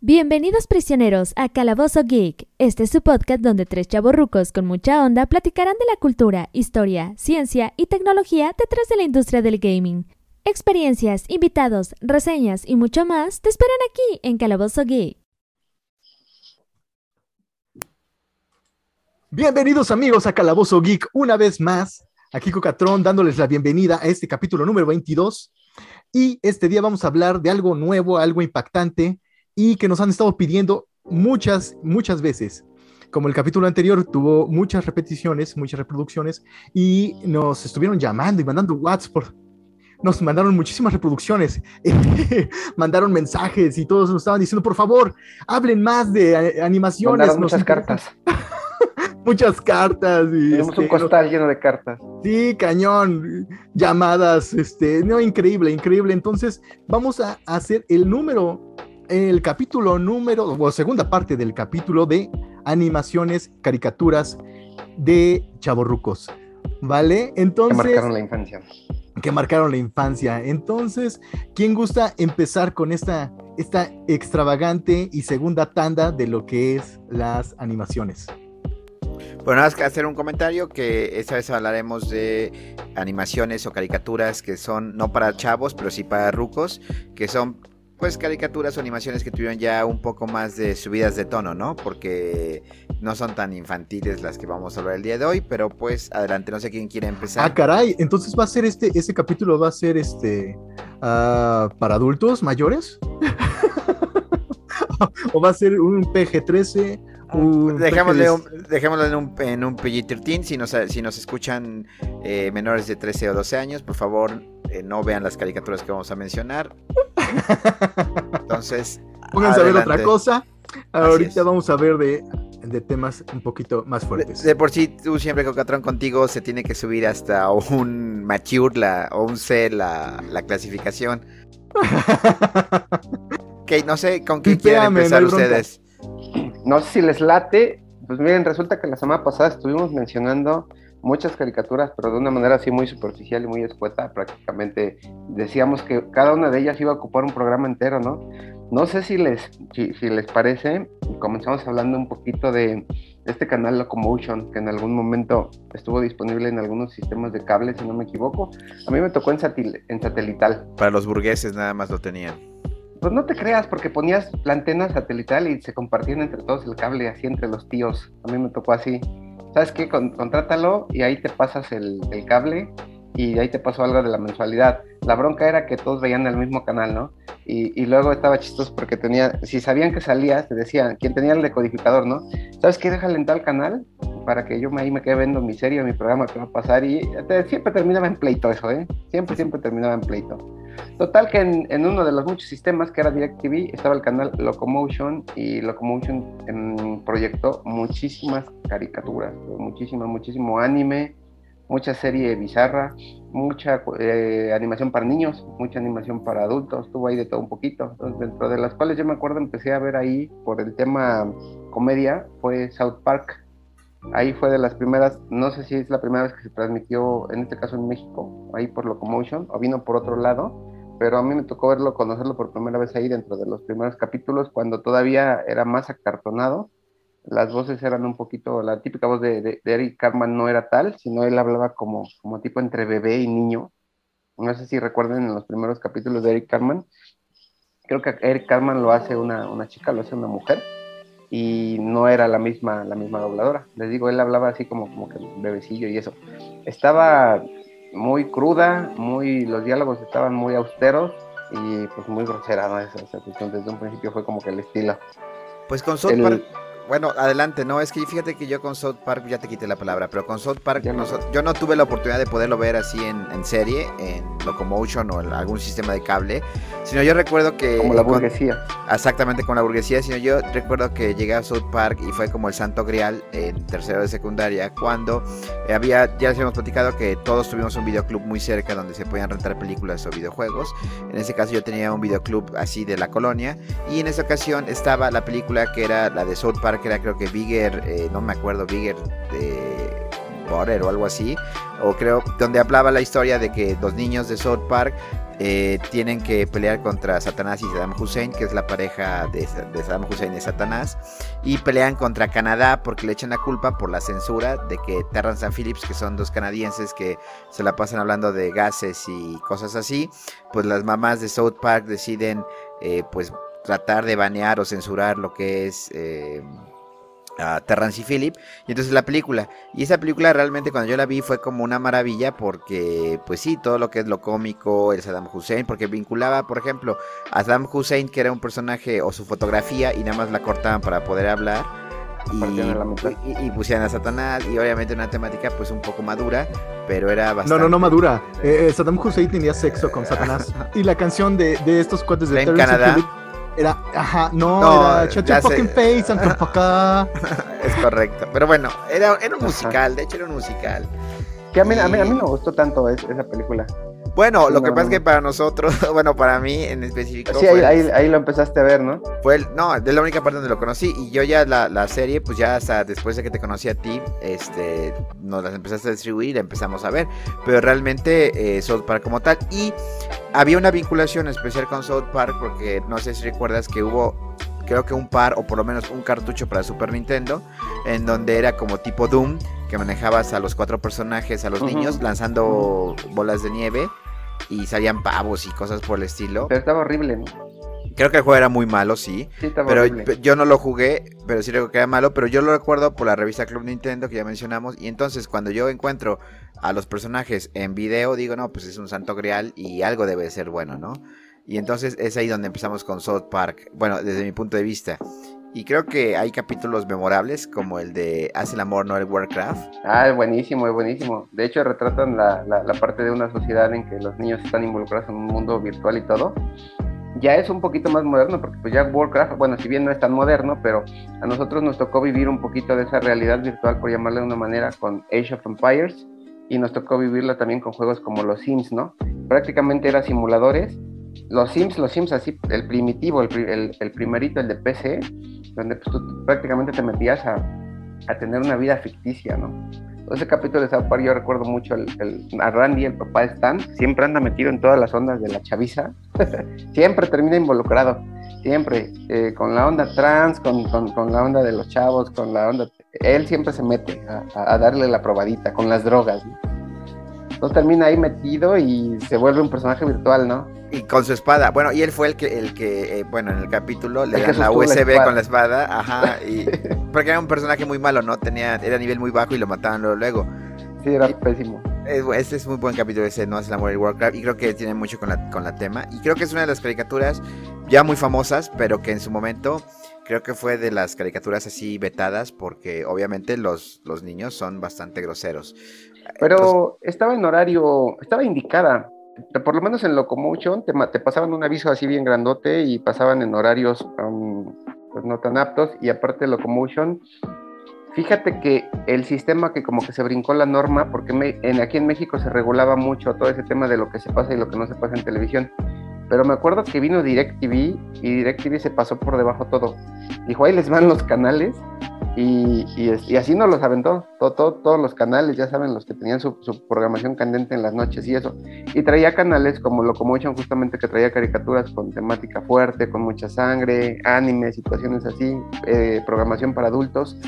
Bienvenidos prisioneros a Calabozo Geek. Este es su podcast donde tres chavorrucos con mucha onda platicarán de la cultura, historia, ciencia y tecnología detrás de la industria del gaming. Experiencias, invitados, reseñas y mucho más te esperan aquí en Calabozo Geek. Bienvenidos amigos a Calabozo Geek una vez más. Aquí Cocatrón dándoles la bienvenida a este capítulo número 22. Y este día vamos a hablar de algo nuevo, algo impactante y que nos han estado pidiendo muchas, muchas veces. Como el capítulo anterior tuvo muchas repeticiones, muchas reproducciones y nos estuvieron llamando y mandando WhatsApp nos mandaron muchísimas reproducciones, mandaron mensajes y todos nos estaban diciendo, por favor, hablen más de animaciones. Mandaron nos muchas interesa". cartas. muchas cartas. Y, Tenemos un este, costal lleno de cartas. Sí, cañón, llamadas, este, no, increíble, increíble. Entonces, vamos a hacer el número, el capítulo número, o segunda parte del capítulo de animaciones, caricaturas de chavorrucos. ¿Vale? Que Entonces, marcaron la infancia. Que marcaron la infancia. Entonces, ¿quién gusta empezar con esta, esta extravagante y segunda tanda de lo que es las animaciones? Bueno, nada más que hacer un comentario que esta vez hablaremos de animaciones o caricaturas que son no para chavos, pero sí para rucos, que son pues caricaturas o animaciones que tuvieron ya un poco más de subidas de tono, ¿no? Porque no son tan infantiles las que vamos a hablar el día de hoy, pero pues adelante, no sé quién quiere empezar. Ah, caray, entonces va a ser este, este capítulo va a ser este ah, para adultos mayores. o va a ser un PG-13. Un Dejémosle PG-10. un- dejémoslo en un, en un PG-13. Si nos, si nos escuchan eh, menores de 13 o 12 años, por favor, eh, no vean las caricaturas que vamos a mencionar. Entonces, Pónganse a ver otra cosa. Ahorita vamos a ver de, de temas un poquito más fuertes. de por sí, tú siempre Cocatrón contigo se tiene que subir hasta un mature la, o un C la, la clasificación. Ok, no sé con qué quieren empezar no ustedes. No sé si les late. Pues miren, resulta que la semana pasada estuvimos mencionando muchas caricaturas, pero de una manera así muy superficial y muy escueta. Prácticamente decíamos que cada una de ellas iba a ocupar un programa entero, ¿no? No sé si les, si, si les parece. Comenzamos hablando un poquito de este canal Locomotion, que en algún momento estuvo disponible en algunos sistemas de cable, si no me equivoco. A mí me tocó en, satil- en satelital. Para los burgueses nada más lo tenían. Pues no te creas, porque ponías la antena satelital y se compartían entre todos el cable, así entre los tíos. A mí me tocó así. ¿Sabes qué? Con- contrátalo y ahí te pasas el, el cable y ahí te pasó algo de la mensualidad. La bronca era que todos veían el mismo canal, ¿no? Y, y luego estaba chistoso porque tenía, si sabían que salías, te decían, quien tenía el decodificador, ¿no? ¿Sabes qué? Déjale en tal canal para que yo me, ahí me quede viendo mi serie, mi programa que va a pasar y te- siempre terminaba en pleito eso, ¿eh? Siempre, siempre terminaba en pleito. Total que en, uno de los muchos sistemas que era DirecTV estaba el canal Locomotion y Locomotion proyectó muchísimas caricaturas, muchísimo, muchísimo anime, mucha serie bizarra, mucha eh, animación para niños, mucha animación para adultos, tuvo ahí de todo un poquito. Entonces, dentro de las cuales yo me acuerdo empecé a ver ahí por el tema comedia fue South Park. Ahí fue de las primeras, no sé si es la primera vez que se transmitió, en este caso en México, ahí por Locomotion, o vino por otro lado, pero a mí me tocó verlo, conocerlo por primera vez ahí dentro de los primeros capítulos, cuando todavía era más acartonado. Las voces eran un poquito, la típica voz de, Eric Carman no era tal, sino él hablaba como, como tipo entre bebé y niño. No sé si recuerden en los primeros capítulos de Eric Carman. Creo que Eric Carman lo hace una, una chica, lo hace una mujer y no era la misma, la misma dobladora. Les digo, él hablaba así como, como que bebecillo y eso. Estaba muy cruda, muy, los diálogos estaban muy austeros y pues muy grosera, ¿no? Esa, esa cuestión desde un principio fue como que el estilo. Pues con South El- Park, bueno, adelante, no, es que fíjate que yo con South Park ya te quité la palabra, pero con South Park no. yo no tuve la oportunidad de poderlo ver así en, en serie, en Locomotion o en algún sistema de cable, sino yo recuerdo que... Como la con- burguesía. exactamente con la burguesía, sino yo recuerdo que llegué a South Park y fue como el santo grial en tercero de secundaria, cuando había, ya les hemos platicado que todos tuvimos un videoclub muy cerca donde se podían rentar películas o videojuegos. En ese caso yo tenía un videoclub así de la colonia y en esa ocasión estaba la película que era la de South Park Park era creo que Bigger, eh, no me acuerdo, Bigger de Butter o algo así, o creo, donde hablaba la historia de que los niños de South Park eh, tienen que pelear contra Satanás y Saddam Hussein, que es la pareja de, Saddam Hussein y Satanás, y pelean contra Canadá porque le echan la culpa por la censura de que Terrence and Phillips, que son dos canadienses que se la pasan hablando de gases y cosas así, pues las mamás de South Park deciden eh, pues tratar de banear o censurar lo que es... Eh, a Terrence y Philip y entonces la película. Y esa película realmente cuando yo la vi fue como una maravilla porque pues sí todo lo que es lo cómico el Saddam Hussein porque vinculaba por ejemplo a Saddam Hussein que era un personaje o su fotografía y nada más la cortaban para poder hablar y, y, y, pusieran a Satanás y obviamente una temática pues un poco madura pero era bastante no no no madura. eh, eh, Saddam Hussein tenía sexo con Satanás y la canción de, de estos cuates de en Canadá. Philip, era, ajá, no, no era Shut your fucking face, acá. es correcto. Pero bueno, era, era un musical, de hecho era un musical. Que a mí, y... a mí, a mí me gustó tanto es, esa película. Bueno, lo que pasa es que para nosotros, bueno, para mí en específico. Sí, ahí, ahí, ahí, lo empezaste a ver, ¿no? Fue el, no, de la única parte donde lo conocí. Y yo ya la, la, serie, pues ya hasta después de que te conocí a ti, este, nos las empezaste a distribuir, empezamos a ver. Pero realmente eh, South Park como tal. Y había una vinculación especial con South Park, porque no sé si recuerdas que hubo creo que un par o por lo menos un cartucho para Super Nintendo en donde era como tipo Doom que manejabas a los cuatro personajes a los uh -huh. niños lanzando bolas de nieve y salían pavos y cosas por el estilo. Pero estaba horrible, ¿no? Creo que el juego era muy malo, sí. sí estaba pero horrible. yo no lo jugué, pero sí creo que era malo. Pero yo lo recuerdo por la revista Club Nintendo que ya mencionamos. Y entonces cuando yo encuentro a los personajes en video, digo, no, pues es un santo grial y algo debe ser bueno, ¿no? Y entonces es ahí donde empezamos con South Park. Bueno, desde mi punto de vista. Y creo que hay capítulos memorables como el de Haz el amor, no el Warcraft. Ah, es buenísimo, es buenísimo. De hecho, retratan la, la, la, parte de una sociedad en que los niños están involucrados en un mundo virtual y todo. Ya es un poquito más moderno, porque pues ya Warcraft, bueno, si bien no es tan moderno, pero a nosotros nos tocó vivir un poquito de esa realidad virtual, por llamarle de una manera, con Age of Empires. Y nos tocó vivirla también con juegos como los Sims, ¿no? Prácticamente eran simuladores los Sims, los Sims así, el primitivo, el, el, primerito, el de PC, donde pues, tú prácticamente te metías a, tener una vida ficticia, ¿no? Ese capítulo de South Park yo recuerdo mucho a Randy, el papá de Stan, siempre anda metido en todas las ondas de la chaviza, siempre termina involucrado, siempre, eh, con la onda trans, con, con, con, la onda de los chavos, con la onda, él siempre se mete a, a darle la probadita, con las drogas, ¿no? Entonces termina ahí metido y se vuelve un personaje virtual, ¿no? Y con su espada. Bueno, y él fue el que, el que eh, bueno, en el capítulo le dan la USB la con la espada. Ajá. Y, porque era un personaje muy malo, ¿no? Tenía, era nivel muy bajo y lo mataban luego. Sí, era y, pésimo. Ese es muy buen capítulo ese, No es el amor del Warcraft. Y creo que tiene mucho con la, con la tema. Y creo que es una de las caricaturas ya muy famosas, pero que en su momento creo que fue de las caricaturas así vetadas porque obviamente los, los niños son bastante groseros. Pero Entonces, estaba en horario, estaba indicada. Por lo menos en Locomotion te, pasaban un aviso así bien grandote y pasaban en horarios um, pues no tan aptos. Y aparte Locomotion, fíjate que el sistema que como que se brincó la norma, porque en, aquí en México se regulaba mucho todo ese tema de lo que se pasa y lo que no se pasa en televisión. Pero me acuerdo que vino DirecTV y DirecTV se pasó por debajo todo. Dijo, ahí les van los canales y, y, así nos los aventó, todo, todo, todos los canales, ya saben, los que tenían su, su, programación candente en las noches y eso. Y traía canales como Locomotion, justamente que traía caricaturas con temática fuerte, con mucha sangre, anime, situaciones así, eh, programación para adultos.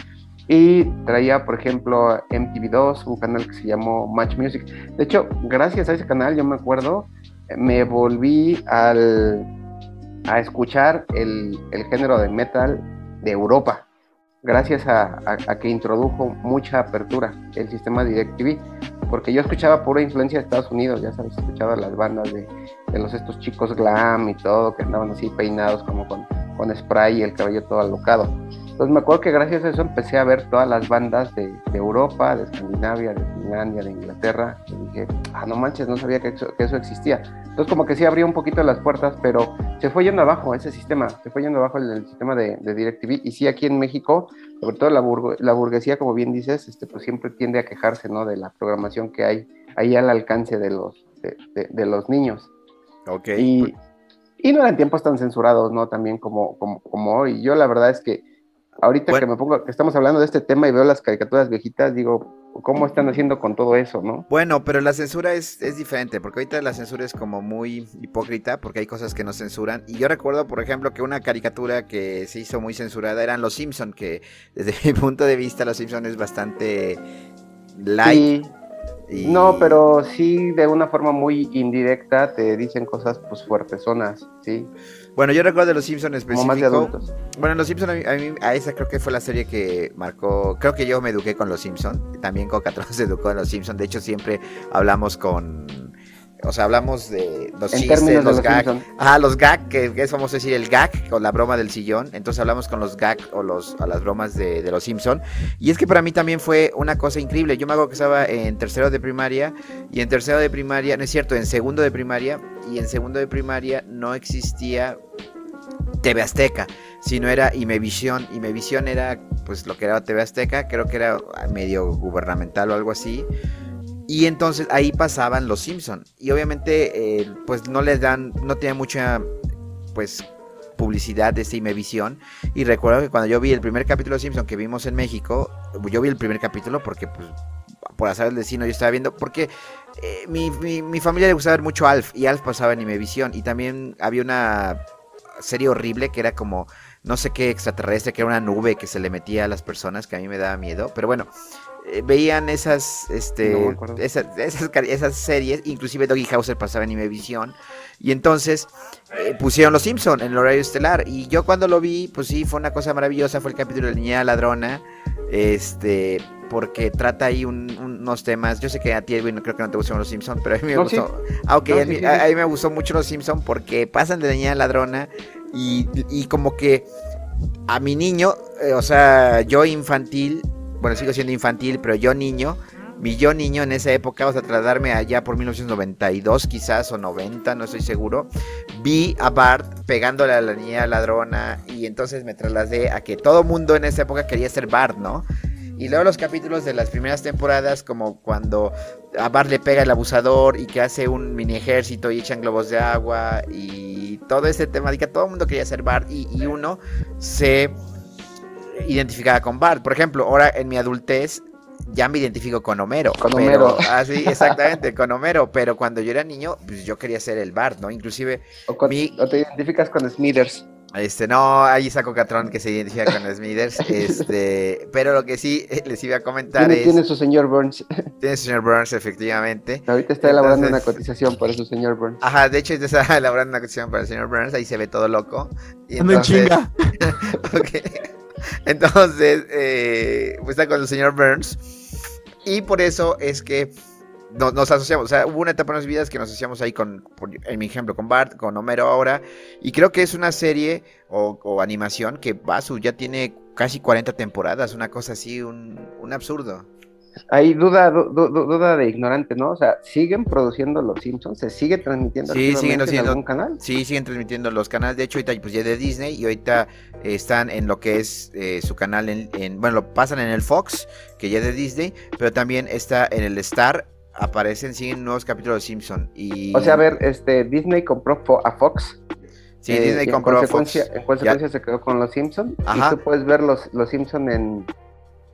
Y traía, por ejemplo, MTV2, un canal que se llamó Match Music. De hecho, gracias a ese canal, yo me acuerdo, me volví al, a escuchar el, el género de metal de Europa gracias a, que introdujo mucha apertura el sistema DirecTV, porque yo escuchaba pura influencia de Estados Unidos, ya sabes, escuchaba las bandas de, de los estos chicos glam y todo, que andaban así peinados como con, con spray y el cabello todo alocado. Entonces me acuerdo que gracias a eso empecé a ver todas las bandas de, de Europa, de Escandinavia, de Finlandia, de Inglaterra, y dije, ah, no manches, no sabía que eso, que eso existía. Entonces como que sí abrió un poquito las puertas, pero se fue yendo abajo ese sistema, se fue yendo abajo el, el sistema de, de, DirecTV. Y sí, aquí en México, sobre todo la, burg la, burguesía, como bien dices, este, pues siempre tiende a quejarse, ¿no? De la programación que hay ahí al alcance de los, de, de, de los niños. Ok. Y, y, no eran tiempos tan censurados, ¿no? También como, como, como hoy. Yo la verdad es que ahorita Bueno. que me pongo, que estamos hablando de este tema y veo las caricaturas viejitas, digo, ¿cómo están haciendo con todo eso, no? Bueno, pero la censura es, es diferente, porque ahorita la censura es como muy hipócrita, porque hay cosas que no censuran. Y yo recuerdo, por ejemplo, que una caricatura que se hizo muy censurada eran Los Simpson, que desde mi punto de vista Los Simpson es bastante light. Sí, y- no, pero sí de una forma muy indirecta te dicen cosas pues fuertezonas, sí, Bueno, yo recuerdo de Los Simpson en como más de específico. adultos. Bueno, Los Simpson a, mí, a, esa creo que fue la serie que marcó. Creo que yo me eduqué con Los Simpson. También Cocatrón se educó en Los Simpson. De hecho, siempre hablamos con. O sea, hablamos de los En chistes, los los gags. Simpson. Ah, los gag, que, que es famoso decir el gag o la broma del sillón. Entonces hablamos con los gag o los, o las bromas de, de los Simpson. Y es que para mí también fue una cosa increíble. Yo me acuerdo que estaba en tercero de primaria. Y en tercero de primaria, no es cierto, en segundo de primaria. Y en segundo de primaria no existía TV Azteca, sino era Imevisión. Imevisión era pues lo que era TV Azteca, creo que era medio gubernamental o algo así. Y entonces ahí pasaban los Simpson. Y obviamente eh, pues no les dan, no tenía mucha pues publicidad de esta Imevisión. Y recuerdo que cuando yo vi el primer capítulo de Simpson que vimos en México, yo vi el primer capítulo porque pues por azar del destino yo estaba viendo, porque eh, mi, mi, mi familia le gustaba ver mucho Alf y Alf pasaba en Imevisión. Y también había una serie horrible que era como no sé qué extraterrestre, que era una nube que se le metía a las personas, que a mí me daba miedo. Pero bueno, eh, veían esas, este, No esas, esas, series, inclusive Doggy Hauser pasaba en Imevisión. Y entonces eh, pusieron Los Simpson en el horario estelar. Y yo cuando lo vi, pues sí, fue una cosa maravillosa. Fue el capítulo de la niña ladrona. Este, porque trata ahí un- unos temas. Yo sé que a ti, Edwin, no creo que no te gustan los Simpson, pero a mí me No, sí. gustó. Ah, ok, No, a, sí, mí, sí, a- sí. a mí me gustó mucho los Simpson porque pasan de la niña ladrona y, y como que a mi niño, eh, o sea, yo infantil, bueno, sigo siendo infantil, pero yo niño, mi yo niño en esa época, vamos a trasladarme allá por 1992 quizás o 90, no estoy seguro, vi a Bart pegándole a la niña ladrona y entonces me trasladé a que todo mundo en esa época quería ser Bart, ¿no? Y luego los capítulos de las primeras temporadas, como cuando a Bart le pega el abusador y que hace un mini ejército y echan globos de agua y todo ese tema, que todo el mundo quería ser Bart y uno se identificaba con Bart. Por ejemplo, ahora en mi adultez ya me identifico con Homero. Con pero- Homero. Ah, sí, exactamente, con Homero. Pero cuando yo era niño, pues yo quería ser el Bart, ¿no? Inclusive, O, con- Mi- o te identificas con Smithers. este, no, ahí saco Catrón que se identifica con Smithers. Este, pero lo que sí les iba a comentar Tiene, es. tiene su señor Burns. Tiene señor Burns, efectivamente. Ahorita está elaborando una cotización para su señor Burns. Ajá, de hecho, está elaborando una cuestión para el señor Burns, ahí se ve todo loco. Y entonces- chinga. Ok. Entonces, eh, pues está con el señor Burns. Y por eso es que no- nos, asociamos. O sea, hubo una etapa en nuestras vidas que nos asociamos ahí con, en mi ejemplo, con Bart, con Homero ahora. Y creo que es una serie o, o animación que Basu ya tiene casi 40 temporadas, una cosa así, un, un absurdo. Hay duda, du- du- du- duda de ignorante, ¿no? O sea, ¿siguen produciendo los Simpsons? ¿Se sigue transmitiendo Sí, siguen en algún canal? Sí, siguen transmitiendo los canales. De hecho, ahorita pues ya de Disney y ahorita eh, están en lo que es eh, su canal en, en- Bueno, lo pasan en el Fox, que ya es de Disney, pero también está en el Star. Aparecen, siguen nuevos capítulos de Simpson. Y, O sea, a ver, este, Disney compró a Fox. Sí, eh, Disney compró a Fox En consecuencia se quedó con los Simpsons. Ajá. Y tú puedes ver los, los Simpsons en,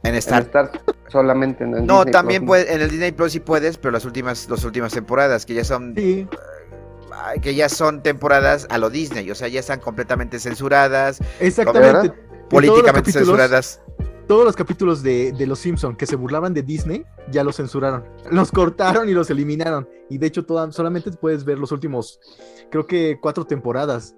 en en Star. Star solamente en, en No, Disney también Plus. puedes, en el Disney Plus sí puedes, pero las últimas, las últimas temporadas, que ya son Sí, ay, que ya son temporadas a lo Disney, o sea, ya están completamente censuradas, exactamente. Políticamente censuradas. Todos los capítulos de, de Los Simpson que se burlaban de Disney ya los censuraron. Los cortaron y los eliminaron. Y de hecho, toda- solamente puedes ver los últimos, creo que cuatro temporadas.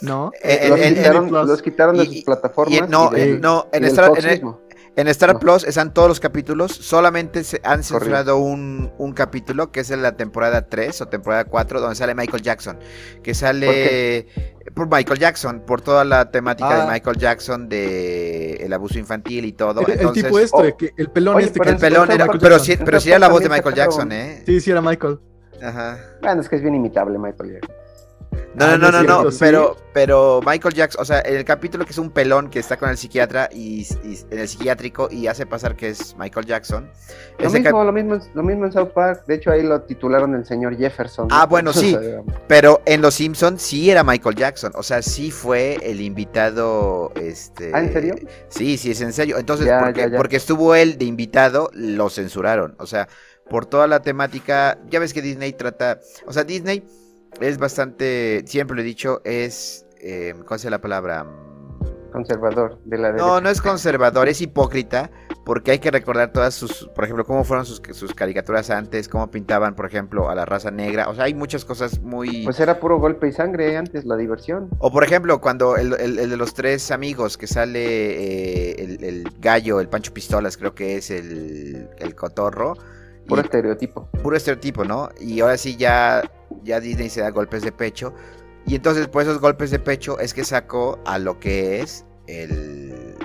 ¿No? Eh, los, quitaron, Plus. los quitaron de Y- sus plataformas. y- no, y eh, no, en Star, en- mismo. En Star No. Plus están todos los capítulos, solamente se han censurado un, un capítulo que es en la temporada 3 o temporada 4 donde sale Michael Jackson, que sale por, Michael Jackson, por toda la temática Ah. de Michael Jackson de el abuso infantil y todo. El, tipo este, oh, que, el pelón oye, este pero que el en pelón Michael era, Jackson. pero sí, pero sí era la voz de Michael Jackson, ¿eh? Sí, sí, era Michael. Ajá. Bueno, es que es bien imitable Michael Jackson. No, Ah, no, no, es no, no, sí. pero, pero Michael Jackson, o sea, en el capítulo que es un pelón que está con el psiquiatra y, y- en el psiquiátrico y hace pasar que es Michael Jackson. Lo mismo, lo mismo, lo mismo en South Park. De hecho, ahí lo titularon el señor Jefferson. ¿no? Ah, bueno, sí. Pero en Los Simpsons sí era Michael Jackson, o sea, sí fue el invitado, este... ¿Ah, en serio? Sí, sí, es en serio. Entonces, Ya, porque, ya, ya. porque estuvo él de invitado, lo censuraron. O sea, por toda la temática, ya ves que Disney trata, o sea, Disney es bastante, siempre lo he dicho, es, eh, ¿cuál es la palabra? Conservador de la No, derecha. no es conservador, es hipócrita, porque hay que recordar todas sus, por ejemplo, cómo fueron sus, sus caricaturas antes, cómo pintaban, por ejemplo, a la raza negra. O sea, hay muchas cosas muy... Pues era puro golpe y sangre antes, la diversión. O por ejemplo, cuando el, el- el de los tres amigos que sale eh, el, el gallo, el Pancho Pistolas, creo que es el, el cotorro. y- Puro estereotipo. puro estereotipo, ¿no? Y ahora sí ya, ya Disney se da golpes de pecho. Y entonces por esos golpes de pecho es que sacó a lo que es el,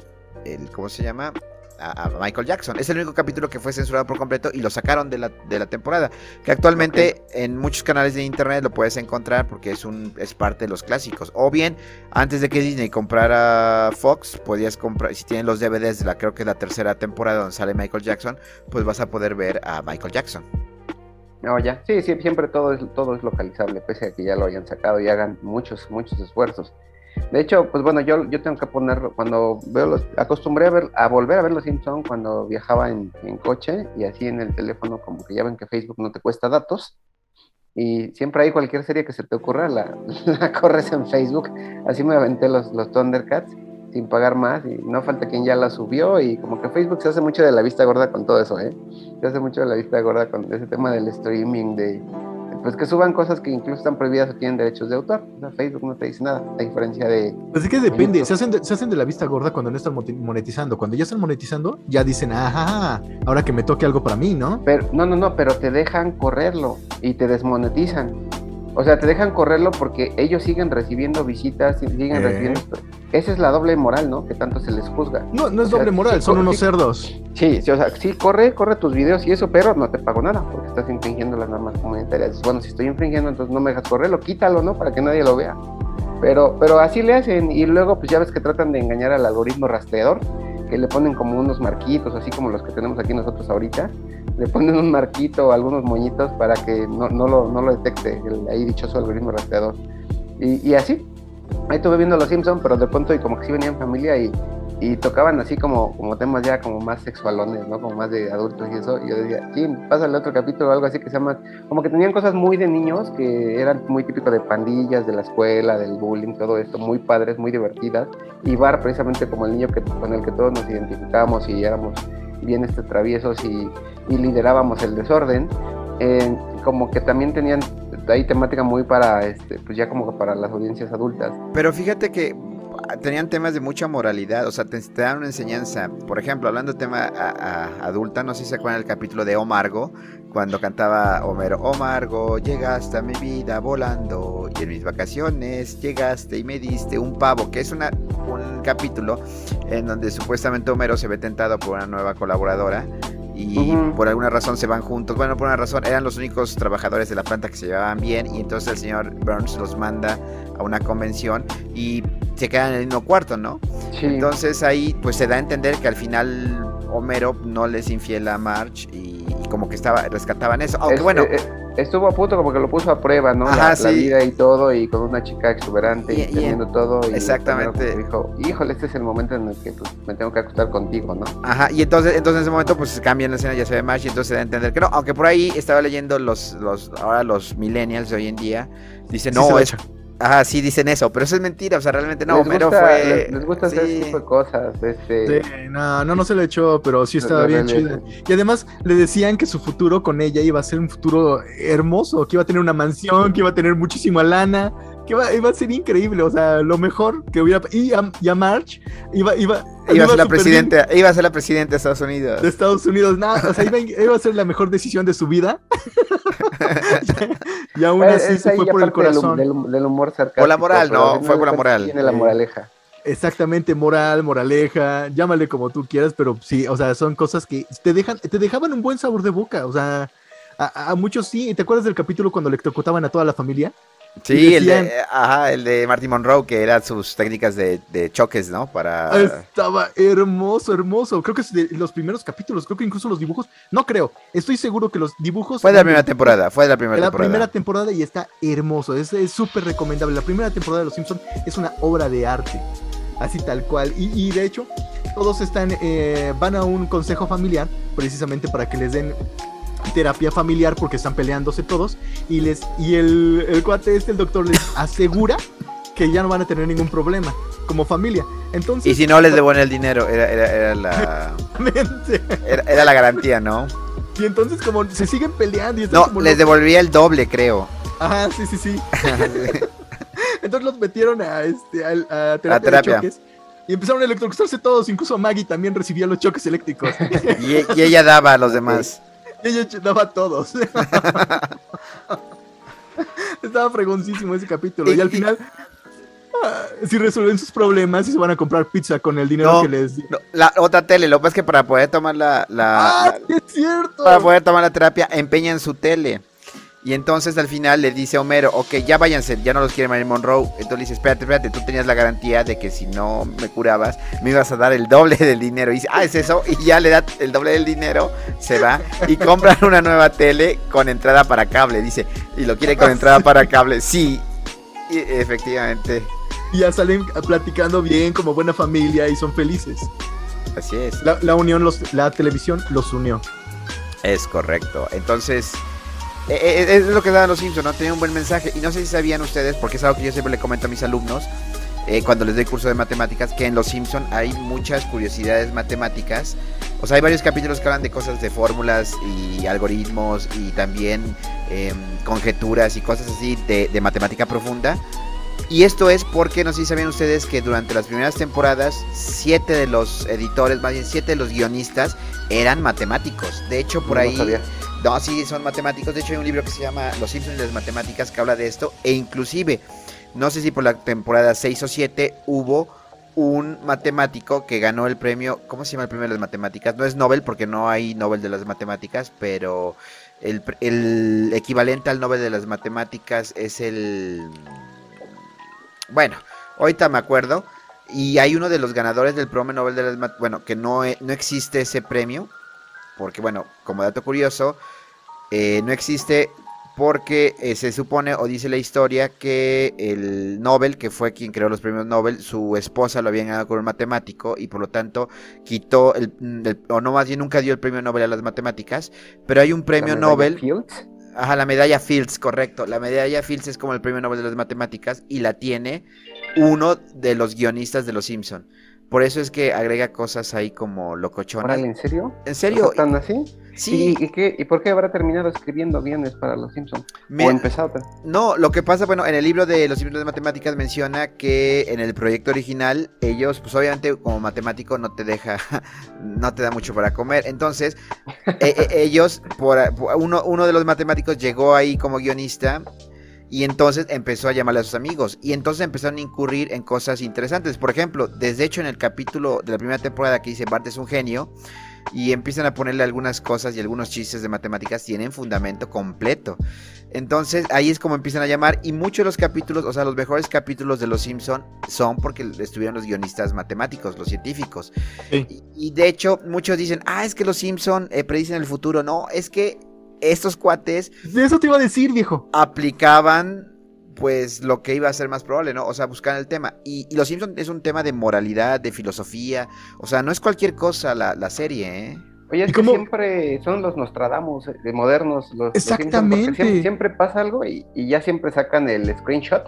el ¿cómo se llama? A, a Michael Jackson. Es el único capítulo que fue censurado por completo y lo sacaron de la, de la temporada. Que actualmente en muchos canales de internet lo puedes encontrar porque es un es parte de los clásicos. O bien, antes de que Disney comprara Fox, podías comprar, si tienen los DVDs de la, creo que es la tercera temporada donde sale Michael Jackson, pues vas a poder ver a Michael Jackson. No, ya. Sí, sí, siempre todo es, todo es localizable, pese a que ya lo hayan sacado y hagan muchos, muchos esfuerzos. De hecho, pues bueno, yo, yo tengo que poner, cuando veo los, acostumbré a ver, a volver a ver los Simpsons cuando viajaba en, en coche y así en el teléfono, como que ya ven que Facebook no te cuesta datos. Y siempre hay cualquier serie que se te ocurra, la, la corres en Facebook. Así me aventé los, los Thundercats sin pagar más y no falta quien ya la subió y como que Facebook se hace mucho de la vista gorda con todo eso, ¿eh? Se hace mucho de la vista gorda con ese tema del streaming, de pues que suban cosas que incluso están prohibidas o tienen derechos de autor. O sea, Facebook no te dice nada, a diferencia de... Pues es que depende, se hacen, de, se hacen de la vista gorda cuando no están monetizando. Cuando ya están monetizando, ya dicen, ajá, ahora que me toque algo para mí, ¿no? Pero, no, no, no, pero te dejan correrlo y te desmonetizan. O sea, te dejan correrlo porque ellos siguen recibiendo visitas, siguen Eh. recibiendo... Esa es la doble moral, ¿no? Que tanto se les juzga. No, no es O sea, doble moral, sí, son unos sí. cerdos. Sí, sí, o sea, sí, corre, corre tus videos y eso, pero no te pago nada porque estás infringiendo las normas comunitarias. Bueno, si estoy infringiendo, entonces no me dejas correrlo, quítalo, ¿no? Para que nadie lo vea. Pero, pero así le hacen y luego pues ya ves que tratan de engañar al algoritmo rastreador, que le ponen como unos marquitos, así como los que tenemos aquí nosotros ahorita. Le ponen un marquito o algunos moñitos para que no, no, lo, no lo detecte el ahí dichoso algoritmo rastreador. Y, y así, ahí estuve viendo Los Simpsons, pero de pronto y como que sí venía en familia y, y tocaban así como, como temas ya como más sexualones, ¿no? Como más de adultos y eso. Y yo decía, sí, pásale otro capítulo o algo así que se llama, como que tenían cosas muy de niños que eran muy típicos de pandillas, de la escuela, del bullying, todo esto, muy padres, muy divertidas. Y Bar precisamente como el niño que, con el que todos nos identificábamos y éramos bien este, traviesos y, y liderábamos el desorden, eh, como que también tenían ahí temática muy para, este, pues ya como para las audiencias adultas. Pero fíjate que tenían temas de mucha moralidad, o sea, te, te dan una enseñanza. Por ejemplo, hablando de tema adulta, no sé si se acuerdan del capítulo de Omargo, cuando cantaba Homero, Omargo, llegaste a mi vida volando y en mis vacaciones llegaste y me diste un pavo, que es una, un capítulo en donde supuestamente Homero se ve tentado por una nueva colaboradora y Ujú. por alguna razón se van juntos. Bueno, por una razón eran los únicos trabajadores de la planta que se llevaban bien y entonces el señor Burns los manda a una convención y se quedan en el mismo cuarto, ¿no? Sí. Entonces ahí pues se da a entender que al final Homero no les infiel a Marge y, y como que estaba rescataban eso. Aunque Es- bueno, eh, eh, estuvo a punto como que lo puso a prueba, ¿no? Ajá, la, la sí. vida y todo, y con una chica exuberante y, Y- y- teniendo todo. Y exactamente. Dijo, híjole, este es el momento en el que pues, me tengo que acostar contigo, ¿no? Ajá, y entonces, entonces en ese momento pues cambian la escena, ya se ve más y entonces se da a entender que no, aunque por ahí estaba leyendo los, los, ahora los millennials de hoy en día, dicen, Sí no, la es. Ajá, sí dicen eso, pero eso es mentira, o sea, realmente no, Homero fue... les, les gusta hacer sí. ese tipo de cosas. Este, Sí, no, no, no se lo echó, pero sí estaba bien chida. Y además le decían que su futuro con ella iba a ser un futuro hermoso, que iba a tener una mansión, que iba a tener muchísima lana, que iba, iba a ser increíble, o sea, lo mejor que hubiera... Y a, y a Marge iba, iba, Iba a ser la presidenta, iba a ser la presidenta de Estados Unidos. de Estados Unidos, nada, o sea, iba, iba a ser la mejor decisión de su vida. y aún es- así es se fue por el del corazón. Del, del humor sarcástico. Con la moral, ¿no? Fue con la moral. Tiene la Sí. moraleja. Exactamente, moral, moraleja, llámale como tú quieras, pero sí, o sea, son cosas que te dejan, te dejaban un buen sabor de boca, o sea, a, a muchos sí, ¿te acuerdas del capítulo cuando electrocutaban a toda la familia? Sí, el de, ajá, el de Martin Monroe, que eran sus técnicas de, de choques, ¿no? Para... Estaba hermoso, hermoso. Creo que es de los primeros capítulos, creo que incluso los dibujos, no creo, estoy seguro que los dibujos... Fue de la primera temporada, fue de la primera de la temporada. primera temporada y está hermoso, es es súper recomendable. La primera temporada de Los Simpsons es una obra de arte, así tal cual. Y, y de hecho, todos están, eh, van a un consejo familiar precisamente para que les den terapia familiar porque están peleándose todos y les y el, el cuate este, el doctor les asegura que ya no van a tener ningún problema como familia. Entonces, Y si no, les devuelven el dinero, era, era, era la, era, era la garantía, ¿no? Y entonces como se siguen peleando y No, como les devolvía el doble, creo. Ajá, sí, sí, sí. Entonces los metieron a, este, a, terapia, de terapia. choques y empezaron a electrocutarse todos. Incluso Maggie también recibía los choques eléctricos. Y, y ella daba a los demás. Y ella daba a todos. Estaba fregoncísimo ese capítulo. Y al final, ah, si resuelven sus problemas y se van a comprar pizza con el dinero No. que les. No, la otra tele, lo que pasa es que para poder tomar la, la- ¡Ah, la- sí es cierto! para poder tomar la terapia, empeñan su tele. Y entonces al final le dice a Homero, ok, ya váyanse, ya no los quiere Marilyn Monroe. Entonces le dice, espérate, espérate, tú tenías la garantía de que si no me curabas, me ibas a dar el doble del dinero. Y dice, ah, es eso, y ya le da el doble del dinero, se va y compran una nueva tele con entrada para cable. Dice, y lo quiere con entrada para cable, sí. Y efectivamente, Y ya salen platicando bien como buena familia y son felices. así es. La, la unión, los, la televisión los unió. Es correcto. Entonces, eh, eh, es lo que daban los Simpsons, ¿no? Tenía un buen mensaje. Y no sé si sabían ustedes, porque es algo que yo siempre le comento a mis alumnos, eh, cuando les doy curso de matemáticas, que en los Simpsons hay muchas curiosidades matemáticas. O sea, hay varios capítulos que hablan de cosas de fórmulas y algoritmos y también em, conjeturas y cosas así de, de matemática profunda. Y esto es porque, no sé si sabían ustedes que durante las primeras temporadas, siete de los editores, más bien siete de los guionistas, eran matemáticos. De hecho, por No ahí... sabía. No, sí, son matemáticos. De hecho, hay un libro que se llama Los Simpsons y las matemáticas que habla de esto. E inclusive, no sé si por la temporada 6 o 7 hubo un matemático que ganó el premio. ¿Cómo se llama el premio de las matemáticas? No es Nobel porque no hay Nobel de las matemáticas, pero el, el equivalente al Nobel de las matemáticas es el... Bueno, ahorita me acuerdo. Y hay uno de los ganadores del premio Nobel de las matemáticas. Bueno, que no, e- no existe ese premio. Porque, bueno, como dato curioso, eh, no existe porque eh, se supone o dice la historia que el Nobel, que fue quien creó los premios Nobel, su esposa lo había ganado con un matemático y por lo tanto quitó, el, el- o no más bien nunca dio el premio Nobel a las matemáticas, pero hay un premio Nobel, Fields. ajá, la medalla Fields, correcto, la medalla Fields es como el premio Nobel de las matemáticas y la tiene uno de los guionistas de Los Simpson. Por eso es que agrega cosas ahí como locochonas. ¿en serio? ¿En serio? ¿O sea, ¿Tan así? Sí, ¿Y, y qué, ¿Y por qué habrá terminado escribiendo guiones para los Simpsons? ¿O empezado? No, lo que pasa, bueno, en el libro de los libros de matemáticas menciona que en el proyecto original ellos, pues obviamente como matemático no te deja, no te da mucho para comer. Entonces, e- e- ellos, por, por- uno, uno de los matemáticos llegó ahí como guionista y entonces empezó a llamarle a sus amigos y entonces empezaron a incurrir en cosas interesantes. Por ejemplo, desde hecho en el capítulo de la primera temporada que dice Bart es un genio y empiezan a ponerle algunas cosas y algunos chistes de matemáticas tienen fundamento completo. Entonces ahí es como empiezan a llamar y muchos de los capítulos, o sea, los mejores capítulos de Los Simpson son porque estuvieron los guionistas matemáticos, los científicos. Sí. Y, y de hecho muchos dicen, ah, es que Los Simpson eh, predicen el futuro. No, es que estos cuates De eso te iba a decir, viejo. aplicaban pues lo que iba a ser más probable, ¿no? O sea, buscar el tema. Y, y Los Simpson es un tema de moralidad, de filosofía. O sea, no es cualquier cosa la, la serie, ¿eh? Oye, es ¿Y que siempre son los Nostradamus eh, de modernos. Los, los Simpsons, porque Exactamente. siempre, siempre pasa algo y, y ya siempre sacan el screenshot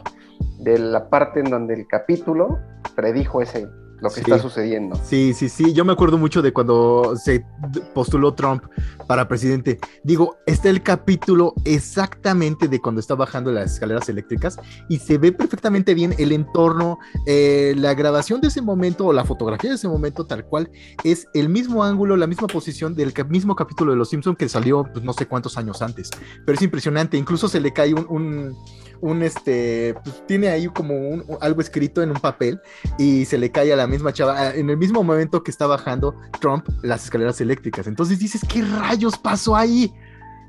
de la parte en donde el capítulo predijo ese lo que Sí. está sucediendo. Sí, sí, sí. Yo me acuerdo mucho de cuando se postuló Trump para presidente. Digo, está el capítulo exactamente de cuando está bajando las escaleras eléctricas y se ve perfectamente bien el entorno, eh, la grabación de ese momento o la fotografía de ese momento tal cual es el mismo ángulo, la misma posición del mismo capítulo de Los Simpson que salió pues, no sé cuántos años antes. Pero es impresionante. Incluso se le cae un, un, un, este, pues, tiene ahí como un- algo escrito en un papel y se le cae a la misma chava ah, en el mismo momento que está bajando Trump las escaleras eléctricas. Entonces dices, ¿qué rayos pasó ahí?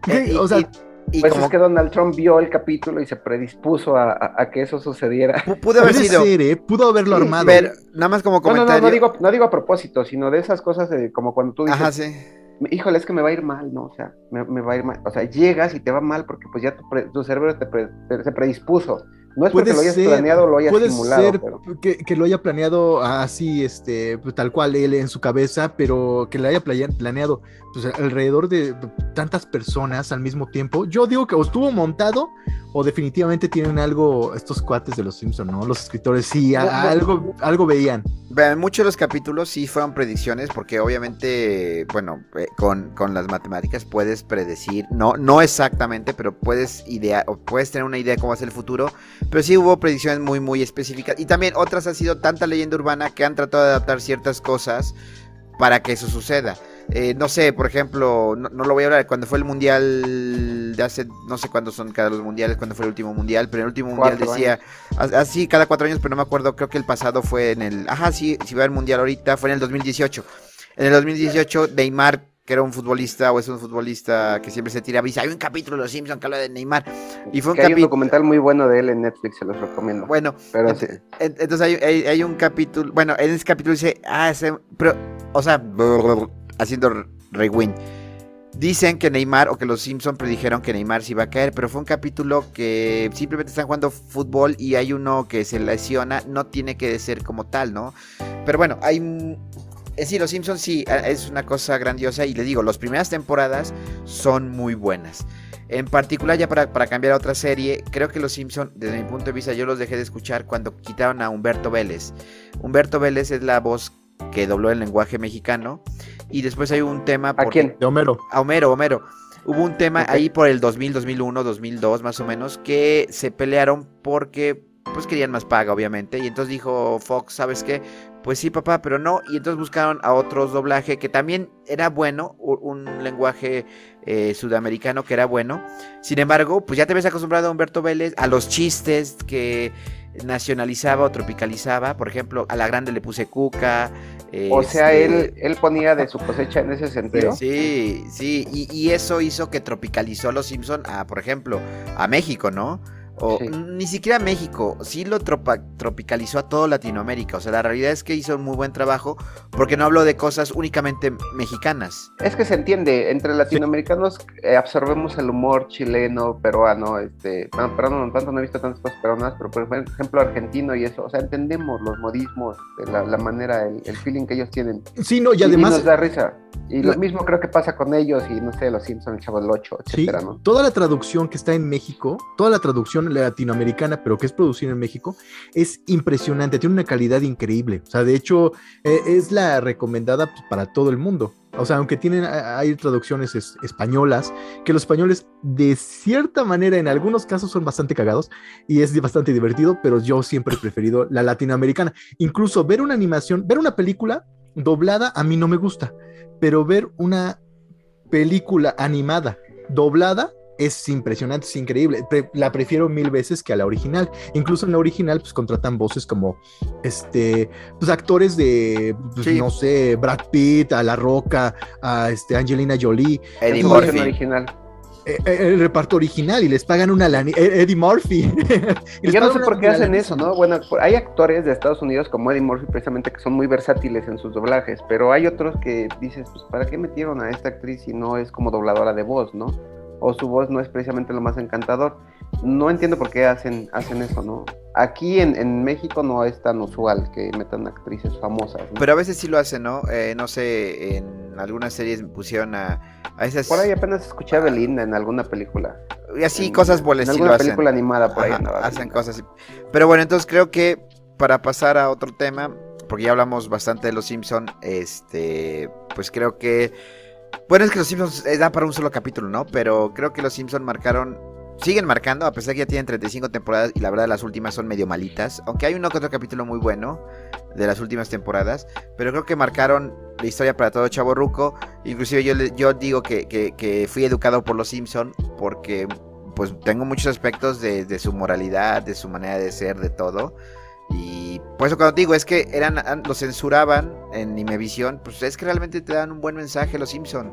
¿Qué? Eh, y- o sea, y- Y Pues como es que Donald Trump vio el capítulo y se predispuso a, a- a que eso sucediera. pu- pudo haber sido, ser, ¿eh? Pudo haberlo Sí, armado. pero nada más como No, no, no, comentario. no digo, no digo a propósito, sino de esas cosas de como cuando tú dices, Ajá, sí. Híjole, es que me va a ir mal, ¿no? O sea, me, va a ir mal. O sea, llegas y te va mal porque pues ya tu, tu cerebro te pre- te- se predispuso. No es porque Puede lo hayas ser, planeado o lo hayas Puede simulado, ser pero que, que lo haya planeado así, este, pues, tal cual él en su cabeza, pero que lo haya planeado pues, alrededor de tantas personas al mismo tiempo. Yo digo que o estuvo montado o definitivamente tienen algo estos cuates de los Simpson, ¿no? Los escritores sí, a- no. algo, algo veían. Vean, muchos de los capítulos sí fueron predicciones, porque obviamente, bueno, eh, con, con las matemáticas puedes predecir, no, no exactamente, pero puedes idea, o puedes tener una idea de cómo va a ser el futuro, pero sí hubo predicciones muy, muy específicas. Y también otras han sido tanta leyenda urbana que han tratado de adaptar ciertas cosas para que eso suceda. Eh, no sé, por ejemplo, no, no lo voy a hablar, cuando fue el mundial de hace, no sé cuándo son cada los mundiales, cuándo fue el último mundial, pero el último mundial decía, así cada cuatro años, pero no me acuerdo, creo que el pasado fue en el, ajá, sí, si va haber mundial ahorita, fue en el 2018. En el 2018, Neymar, que era un futbolista, o es un futbolista que siempre se tira, dice, hay un capítulo de Los Simpsons que habla de Neymar, y fue un hay un documental muy bueno de él en Netflix, se los recomiendo. bueno, pero ent- sí. en- Entonces hay, hay- hay un capítulo, bueno, en ese capítulo dice, ah, ese, pero, o sea, haciendo rewind. Dicen que Neymar o que los Simpson predijeron que Neymar se iba a caer, pero fue un capítulo que simplemente están jugando fútbol y hay uno que se lesiona, no tiene que ser como tal, ¿no? Pero bueno, hay... decir, los Simpsons sí, a- es una cosa grandiosa y le digo, las primeras temporadas son muy buenas. En particular, ya para, para cambiar a otra serie, creo que los Simpson, desde mi punto de vista, yo los dejé de escuchar cuando quitaron a Humberto Vélez. Humberto Vélez es la voz que dobló el lenguaje mexicano. Y después hay un tema... ¿A porque- quién? De Homero. a Homero, Homero. Hubo un tema ahí por el 2000, 2001, 2002 más o menos que se pelearon porque pues querían más paga obviamente y entonces dijo Fox, ¿sabes qué? Pues sí papá, pero no y entonces buscaron a otros doblaje que también era bueno, un lenguaje eh, sudamericano que era bueno. Sin embargo, pues ya te ves acostumbrado a Humberto Vélez, a los chistes que nacionalizaba o tropicalizaba, por ejemplo, a la grande le puse cuca. O sea, este, él, él ponía de su cosecha en ese sentido. Sí, sí, y, y eso hizo que tropicalizó a los Simpson a, por ejemplo, a México, ¿no? O Sí. ni siquiera México, sí lo tropa- tropicalizó a toda Latinoamérica. O sea, la realidad es que hizo un muy buen trabajo porque no habló de cosas únicamente mexicanas. Es que se entiende, entre latinoamericanos eh, absorbemos el humor chileno, peruano, este, bueno, peruano no tanto, no he visto tantas cosas peruanas, pero por ejemplo argentino y eso, o sea, entendemos los modismos, de la, la manera, el, el feeling que ellos tienen. Sí, no, y además... nos da risa. Y lo mismo creo que pasa con ellos y no sé, los Simpsons, el Chavo del Ocho, Sí, etcétera, ¿no? toda la traducción que está en México, toda la traducción latinoamericana, pero que es producida en México, es impresionante, tiene una calidad increíble. O sea, de hecho, eh, es la recomendada para todo el mundo. O sea, aunque tienen, a- hay traducciones es- españolas, que los españoles de cierta manera en algunos casos son bastante cagados y es bastante divertido, pero yo siempre he preferido la latinoamericana. Incluso ver una animación, ver una película doblada a mí no me gusta, pero ver una película animada doblada es impresionante, es increíble. Pre- la prefiero mil veces que a la original. Incluso en la original, pues contratan voces como este, pues actores de, pues, Sí. no sé, Brad Pitt, a La Roca, a este, Angelina Jolie, Eddie Murphy. original. Eh, eh, el reparto original y les pagan una lani- eh, Eddie Murphy. Y yo no sé por qué hacen lana. eso, ¿no? Bueno, hay actores de Estados Unidos como Eddie Murphy precisamente que son muy versátiles en sus doblajes, pero hay otros que dices, pues, ¿para qué metieron a esta actriz si no es como dobladora de voz, ¿no? O su voz no es precisamente lo más encantador. No entiendo por qué hacen, hacen eso, ¿no? Aquí en, en México no es tan usual que metan actrices famosas. ¿no? Pero a veces sí lo hacen, ¿no? Eh, no sé, en algunas series pusieron a, a esas... Por ahí apenas escuché a Belinda en alguna película. y así en- cosas por el En alguna hacen. película animada por ahí Ajá, andaba hacen cosas así. Pero bueno, entonces creo que para pasar a otro tema, porque ya hablamos bastante de los Simpson, este, pues creo que bueno es que los Simpsons eh, da para un solo capítulo, ¿no? Pero creo que los Simpson marcaron siguen marcando a pesar que ya tienen 35 temporadas y la verdad las últimas son medio malitas, aunque hay uno que otro capítulo muy bueno de las últimas temporadas, pero creo que marcaron la historia para todo chavo ruco, inclusive yo yo digo que, que, fui educado por los Simpson porque pues tengo muchos aspectos de, de su moralidad, de su manera de ser, de todo. Y por eso cuando digo es que eran an- lo censuraban en Imevisión, pues es que realmente te dan un buen mensaje los Simpson.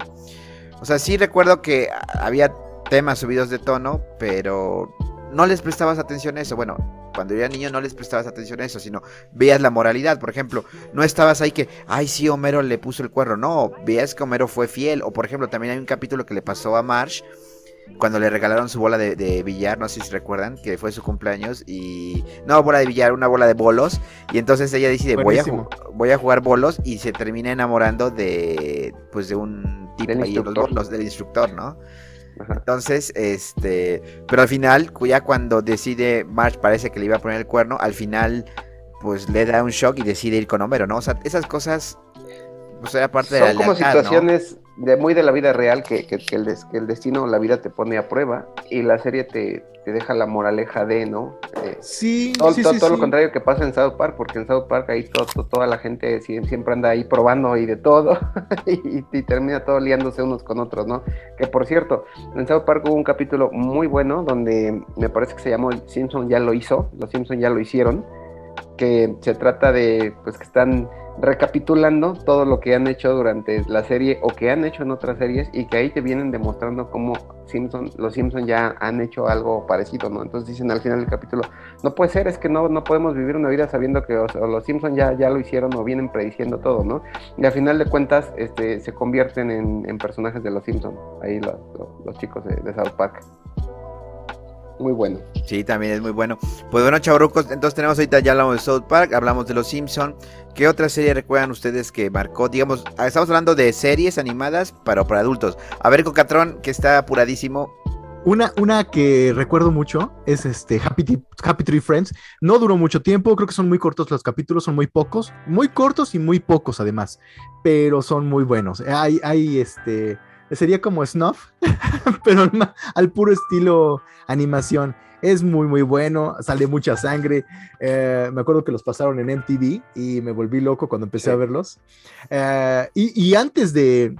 O sea, sí recuerdo que había temas subidos de tono, pero no les prestabas atención a eso. Bueno, cuando era niño no les prestabas atención a eso, sino veías la moralidad. Por ejemplo, no estabas ahí que, ay, sí, Homero le puso el cuerno. No, veías que Homero fue fiel. O por ejemplo, también hay un capítulo que le pasó a Marsh cuando le regalaron su bola de, billar, no sé si recuerdan, que fue su cumpleaños y no bola de billar, una bola de bolos y entonces ella decide voy a, voy a jugar bolos y se termina enamorando de pues de un tipo ahí los bolos del instructor, ¿no? Entonces, este, pero al final, ya cuando decide March parece que le iba a poner el cuerno, al final, pues le da un shock y decide ir con Homero, ¿no? O sea, esas cosas, pues era parte de la como situaciones de muy de la vida real que, que, el el destino, la vida te pone a prueba y la serie te, te deja la moraleja de, ¿no? Eh, sí, todo, sí, todo, lo contrario que pasa en South Park, porque en South Park ahí todo, toda la gente siempre anda ahí probando y de todo y, y, termina todo liándose unos con otros, ¿no? Que por cierto, en South Park hubo un capítulo muy bueno donde me parece que se llamó Simpson ya lo hizo, los Simpson ya lo hicieron, que se trata de, pues que están recapitulando todo lo que han hecho durante la serie o que han hecho en otras series y que ahí te vienen demostrando cómo Simpson, los Simpsons ya han hecho algo parecido, ¿no? Entonces dicen al final del capítulo, no puede ser, es que no, no podemos vivir una vida sabiendo que los Simpsons ya, ya lo hicieron o vienen prediciendo todo, ¿no? Y al final de cuentas este, se convierten en, personajes de los Simpsons, ahí los, chicos de, de South Park muy bueno. Sí, también es muy bueno. Pues bueno, chavrucos, entonces tenemos ahorita ya hablamos de South Park, hablamos de Los Simpson. ¿Qué otra serie recuerdan ustedes que marcó? Digamos, ah, estamos hablando de series animadas para, para adultos. A ver, Cocatrón, que está apuradísimo. Una, una que recuerdo mucho es este Happy, Happy Tree Friends. No duró mucho tiempo, creo que son muy cortos los capítulos, son muy pocos, muy cortos y muy pocos además, pero son muy buenos. Hay, hay este sería como Snuff, pero al puro estilo animación. Es muy, muy bueno, sale mucha sangre. Eh, me acuerdo que los pasaron en MTV y me volví loco cuando empecé a verlos. Eh, y, antes de,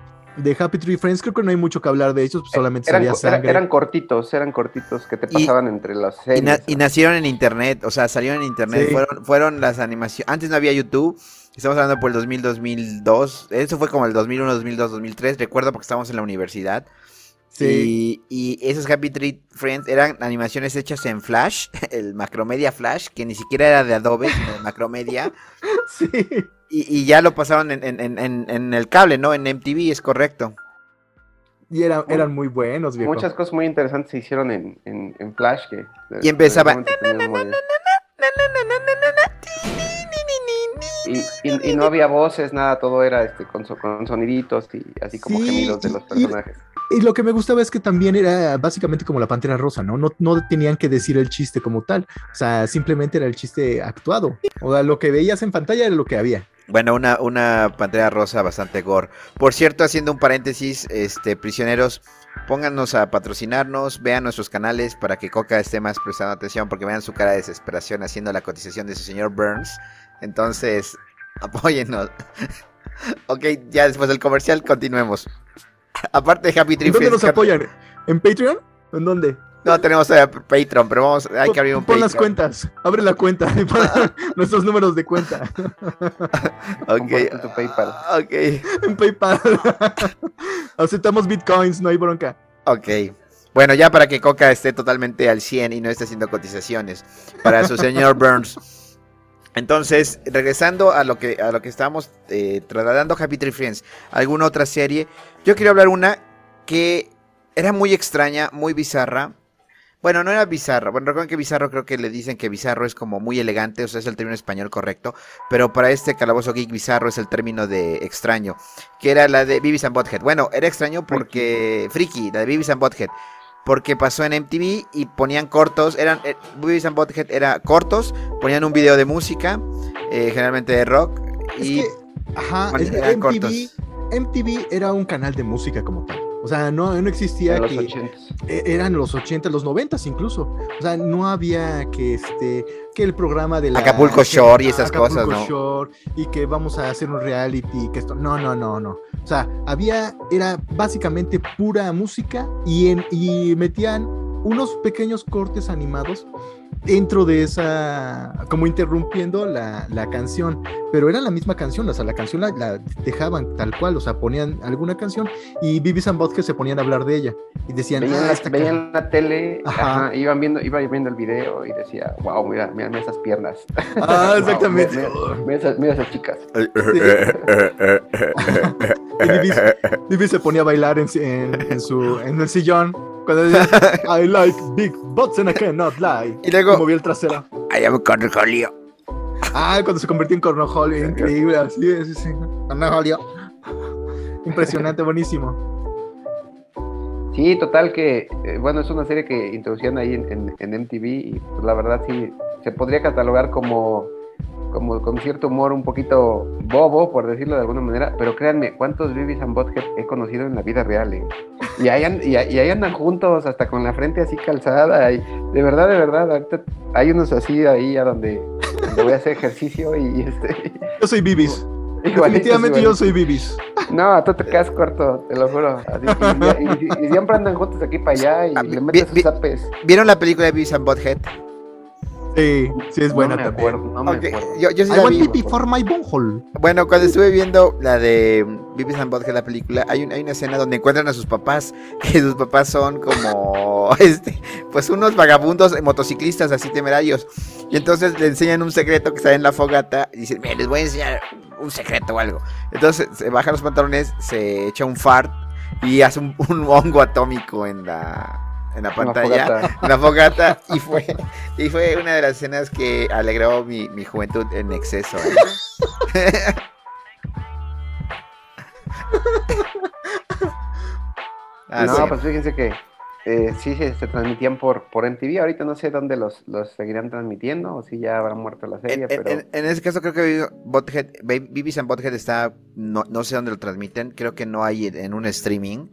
Happy Tree Friends, creo que no hay mucho que hablar de ellos, pues solamente eran, sangre. Eran cortitos, eran cortitos que te pasaban entre las series. Y, nacieron en internet, o sea, salieron en internet, fueron, fueron las animaciones. Antes no había YouTube Estamos hablando por el 2000, 2002. Eso fue como el 2001, 2002, 2003. Recuerdo porque estábamos en la universidad. Sí. Y, esos Happy Tree Friends eran animaciones hechas en Flash, el Macromedia Flash, que ni siquiera era de Adobe, sino de Macromedia. sí. Y, ya lo pasaron en, el cable, ¿no? En MTV, es correcto. Y eran muy buenos, viejo. Muchas cosas muy interesantes se hicieron en, Flash. Que y empezaba. Y, no había voces, nada, todo era este, con, con soniditos y así como gemidos de los personajes. Y, lo que me gustaba es que también era básicamente como la Pantera Rosa, ¿no? ¿no? No tenían que decir el chiste como tal, o sea, simplemente era el chiste actuado. O sea, lo que veías en pantalla era lo que había. Bueno, una, una pantera rosa bastante gore. Por cierto, haciendo un paréntesis, este, prisioneros, pónganos a patrocinarnos, vean nuestros canales para que Coca esté más prestando atención, porque vean su cara de desesperación haciendo la cotización de su señor Burns. Entonces, apóyennos. ok, ya después del comercial, continuemos. Aparte de Happy Tree ¿Dónde nos apoyan? ¿En Patreon? ¿En dónde? No tenemos eh, Patreon, pero vamos, hay que abrir un Pon las cuentas, abre la cuenta y pon nuestros números de cuenta. ok. En tu PayPal. Ok. En PayPal. Aceptamos bitcoins, no hay bronca. Ok. Bueno, ya para que Coca esté totalmente al 100 y no esté haciendo cotizaciones para su señor Burns. Entonces, regresando a lo que, a lo que estábamos eh, trasladando Happy Tree Friends, alguna otra serie, yo quiero hablar una que era muy extraña, muy bizarra. Bueno, no era bizarra. Bueno, recuerden que bizarro creo que le dicen que bizarro es como muy elegante, o sea, es el término español correcto. Pero para este calabozo geek bizarro es el término de extraño, que era la de Beavis and Butthead. Bueno, era extraño porque. Friki, la de Beavis and Butthead porque pasó en MTV y ponían cortos, eran eh, and Butthead era cortos, ponían un video de música, eh, generalmente de rock y ajá, MTV, MTV era un canal de música como tal. O sea, no, no existía que e, eran los 80, los 90 incluso. O sea, no había que este que el programa de la Acapulco Shore y esas cosas, ¿no? Shore y que vamos a hacer un reality, que esto no, no, no, no. O sea, había era básicamente pura música y en y metían unos pequeños cortes animados dentro de esa, como interrumpiendo la, la canción, pero era la misma canción, o sea, la canción la, la dejaban tal cual, o sea, ponían alguna canción y and Vodka se ponían a hablar de ella y decían, Veían, "Ah, la, esta veían la tele, Ajá. ajá, iban viendo, iba viendo el video y decía, wow, mira, mira, mira esas piernas. ca-". Ah, Wow, exactamente. mira, mira- mira esas, mira esas chicas. Y Bibis se ponía a bailar en, en, en su, en el sillón. Cuando decía, I like big butts and I cannot lie. Y luego- Y movía el trasero. I am Cornholio. Ah, cuando se convirtió en cornholio, increíble, así, sí, sí. Cornholio. Impresionante, buenísimo. Sí, total que, eh, bueno, es una serie que introducían ahí en, en- en MTV y pues, la verdad sí, se podría catalogar como, como con cierto humor un poquito bobo, por decirlo de alguna manera, pero créanme, ¿cuántos Bibis and Butthead he conocido en la vida real? eh? Y, ahí an- y, ahí- y ahí andan juntos, hasta con la frente así calzada, y de verdad, de verdad, ahorita hay unos así ahí a donde, donde voy a hacer ejercicio y, y, este... Yo soy Bibis. igualitos, Definitivamente yo soy Bibis. No, tú te quedas corto, te lo juro. Así que- y, y- y siempre andan juntos aquí para allá y Ah, le vi- meten sus zapes. ¿Vieron la película de Beavis and Butthead? Sí, sí es buena no me también. acuerdo, no me Ok, acuerdo. yo, yo sí I la want vi. pee for my bunghole. Bueno, cuando estuve viendo la de Beavis and Butthead, la película, hay, un- hay una escena donde encuentran a sus papás, que sus papás son como, este, pues unos vagabundos motociclistas así temerarios. Y entonces le enseñan un secreto que está en la fogata y dicen, mira, les voy a enseñar un secreto o algo. Entonces se baja los pantalones, se echa un fart y hace un, un hongo atómico en la, en la pantalla. en la fogata y fue y fue una de las escenas que alegró mi, mi juventud en exceso. ¿eh? Ah, no, sí. pues fíjense que eh, sí se, se transmitían por, por MTV. Ahorita no sé dónde los, los seguirán transmitiendo o si ya habrán muerto la serie, En, pero en- en ese caso creo que Bothead, Beavis and Bothead está, no, no sé dónde lo transmiten, creo que no hay en un streaming.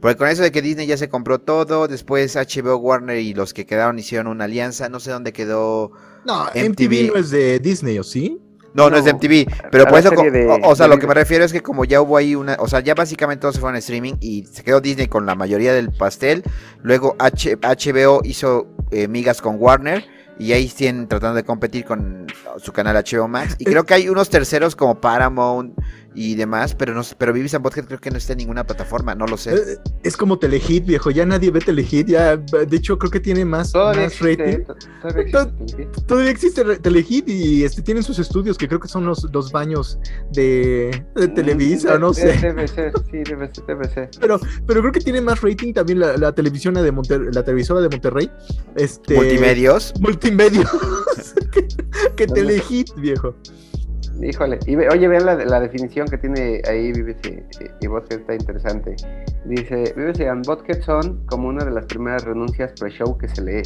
Porque con eso de que Disney ya se compró todo, después HBO, Warner y los que quedaron hicieron una alianza, no sé dónde quedó. No, MTV. MTV no es de Disney, ¿o sí? No, no, es de MTV, pero por eso, de- o, o sea, de lo que me refiero es que como ya hubo ahí una, o sea, ya básicamente todos se fueron a streaming y se quedó Disney con la mayoría del pastel, luego H- HBO hizo eh, migas con Warner y ahí siguen tratando de competir con su canal HBO Max y creo que hay unos terceros como Paramount y demás, pero no sé- pero Beavis and Butthead creo que no está en ninguna plataforma, no lo sé. Eh, Es como Telehit, viejo. Ya nadie ve Telehit. Ya, de hecho, creo que tiene más, todavía más existe, rating. to- todavía existe. Todavía existe re- Telehit y este, tienen sus estudios que creo que son los, los baños de, de Televisa, Mm, o no de- sé. Debe ser, sí, debe ser, debe ser. Pero, pero creo que tiene más rating también la, la televisión de Monter- la televisora de Monterrey. Este, Multimedios. Multimedios. que, que. Telehit, viejo. Híjole, y ve- oye, vean la, la definición que tiene ahí BBC y, Butthead está interesante. Dice, BBC and Butthead son como una de las primeras renuncias pre-show que se lee.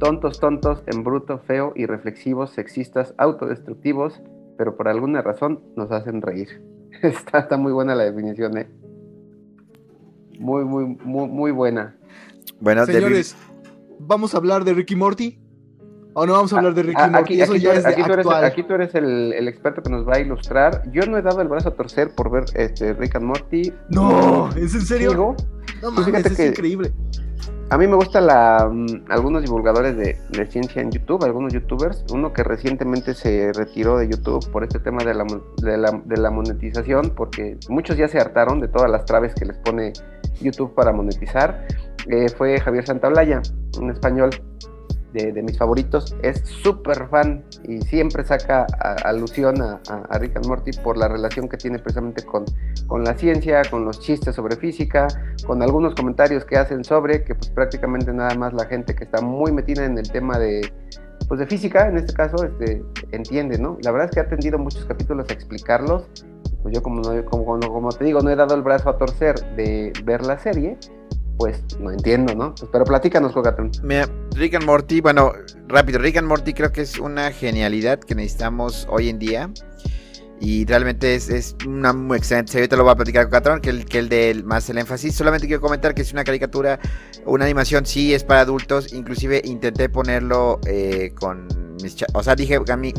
Tontos, tontos, en bruto, feo, irreflexivos, sexistas, autodestructivos, pero por alguna razón nos hacen reír. está, está muy buena la definición, ¿eh? Muy, muy, muy, muy buena. Bueno, de Señores, ¿vamos a hablar de Ricky Morty? ¿O no vamos a hablar de Ricky Ah, Morty? aquí, Eso aquí tú ya eres, es de aquí tú eres- actual. aquí tú eres el, el experto que nos va a ilustrar. Yo no he dado el brazo a torcer por ver este Rick and Morty. No, ¿es en serio? Sigo. No mames, fíjate es que- increíble. A mí me gustan la, mm, algunos divulgadores de, de ciencia en YouTube, algunos youtubers. Uno que recientemente se retiró de YouTube por este tema de la, mon- de la, de la monetización, porque muchos ya se hartaron de todas las traves que les pone YouTube para monetizar. Eh, fue Javier Santaolalla, un español de, de mis favoritos. Es súper fan y siempre saca a- alusión a, a- Rick and Morty por la relación que tiene precisamente con, con la ciencia, con los chistes sobre física, con algunos comentarios que hacen sobre que pues prácticamente nada más la gente que está muy metida en el tema de pues de física en este caso este entiende no la verdad es que ha atendido muchos capítulos a explicarlos pues yo como no, como, como te digo no he dado el brazo a torcer de ver la serie pues no entiendo no Pues, pero platícanos Cogatón Mira, Rick and Morty, bueno, rápido, Rick and Morty creo que es una genialidad que necesitamos hoy en día. Y realmente es, es una muy excelente serie. Ahorita lo voy a platicar con Catrón, que el, que el de más el énfasis. Solamente quiero comentar que es una caricatura, una animación, sí es para adultos. Inclusive intenté ponerlo eh, con mis O sea, dije, mi,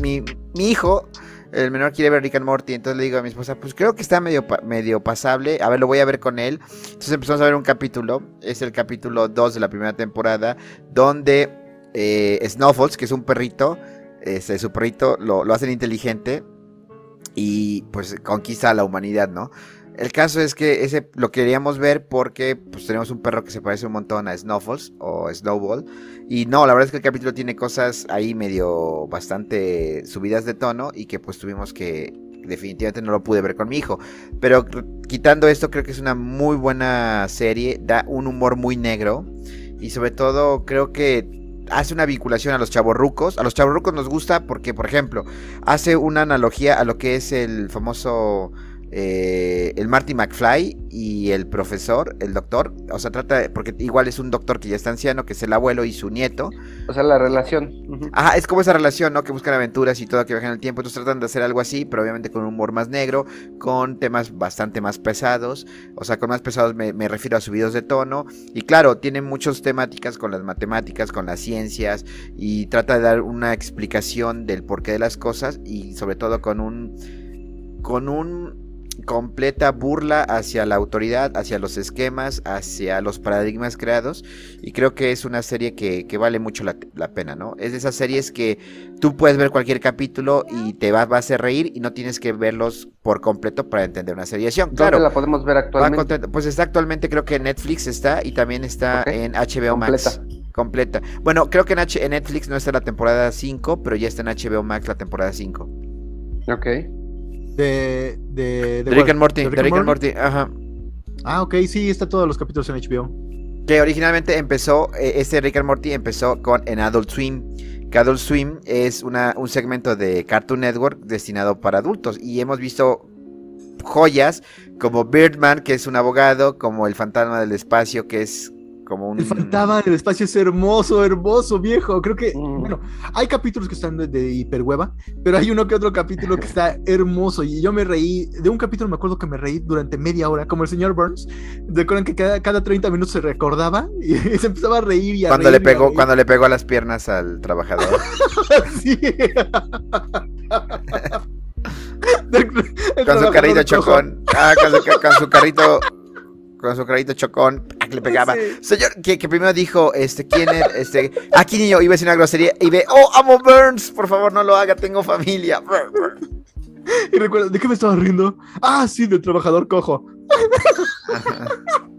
mi hijo, el menor quiere ver Rick and Morty. Entonces le digo a mi esposa, pues creo que está medio, medio pasable. A ver, lo voy a ver con él. Entonces empezamos a ver un capítulo. Es el capítulo 2 de la primera temporada. Donde eh, que es un perrito, este, su perrito lo, lo hacen inteligente y pues conquista a la humanidad, ¿no? El caso es que ese lo queríamos ver porque pues tenemos un perro que se parece un montón a Snuffles o Snowball. Y no, la verdad es que el capítulo tiene cosas ahí medio bastante subidas de tono y que pues tuvimos que definitivamente no lo pude ver con mi hijo. Pero quitando esto creo que es una muy buena serie, da un humor muy negro y sobre todo creo que hace una vinculación a los chavorrucos. A los chavorrucos nos gusta porque, por ejemplo, hace una analogía a lo que es el famoso eh, el Marty McFly y el profesor, el doctor, o sea, trata, porque igual es un doctor que ya está anciano, que es el abuelo y su nieto. O sea, la relación. Ajá, es como esa relación, ¿no? Que buscan aventuras y todo, que viajan el tiempo, entonces tratan de hacer algo así, pero obviamente con un humor más negro, con temas bastante más pesados, o sea, con más pesados me, me refiero a subidos de tono, y claro, tiene muchas temáticas con las matemáticas, con las ciencias, y trata de dar una explicación del porqué de las cosas, y sobre todo con un... con un completa burla hacia la autoridad, hacia los esquemas, hacia los paradigmas creados. Y creo que es una serie que, vale mucho la, pena, ¿no? Es de esas series que tú puedes ver cualquier capítulo y te va, a hacer reír y no tienes que verlos por completo para entender una serie Claro. la podemos ver actualmente? Pues está actualmente, creo que en Netflix está y también está en HBO Max. Completa. Bueno, creo que en, H en Netflix no está la temporada 5, pero ya está en HBO Max la temporada 5. Ok. De, de, de, Rick and Morty. Rick, and Morty, ajá. Ah, ok, sí, está todos los capítulos en HBO. Que originalmente empezó, eh, este Rick and Morty empezó con en Adult Swim. Que Adult Swim es una, un segmento de Cartoon Network destinado para adultos. Y hemos visto joyas como Birdman, que es un abogado, como El Fantasma del Espacio, que es como un... El fantasma del espacio es hermoso, hermoso, viejo. Creo que, mm. bueno, hay capítulos que están de, hiperhueva, pero hay uno que otro capítulo que está hermoso. Y yo me reí, de un capítulo me acuerdo que me reí durante media hora, como el señor Burns. Recuerdan que cada, cada 30 minutos se recordaba y, se empezaba a reír y a cuando le pegó Cuando le pegó a las piernas al trabajador. sí. con su carrito chocón. Ah, con su carrito con su carrito chocón, que le pegaba. Señor, que, primero dijo, este, ¿quién es? Este, aquí niño, iba a decir una grosería y ve, oh, amo Burns, por favor no lo haga, tengo familia. Y recuerda, ¿de qué me estaba riendo? Ah, sí, del trabajador cojo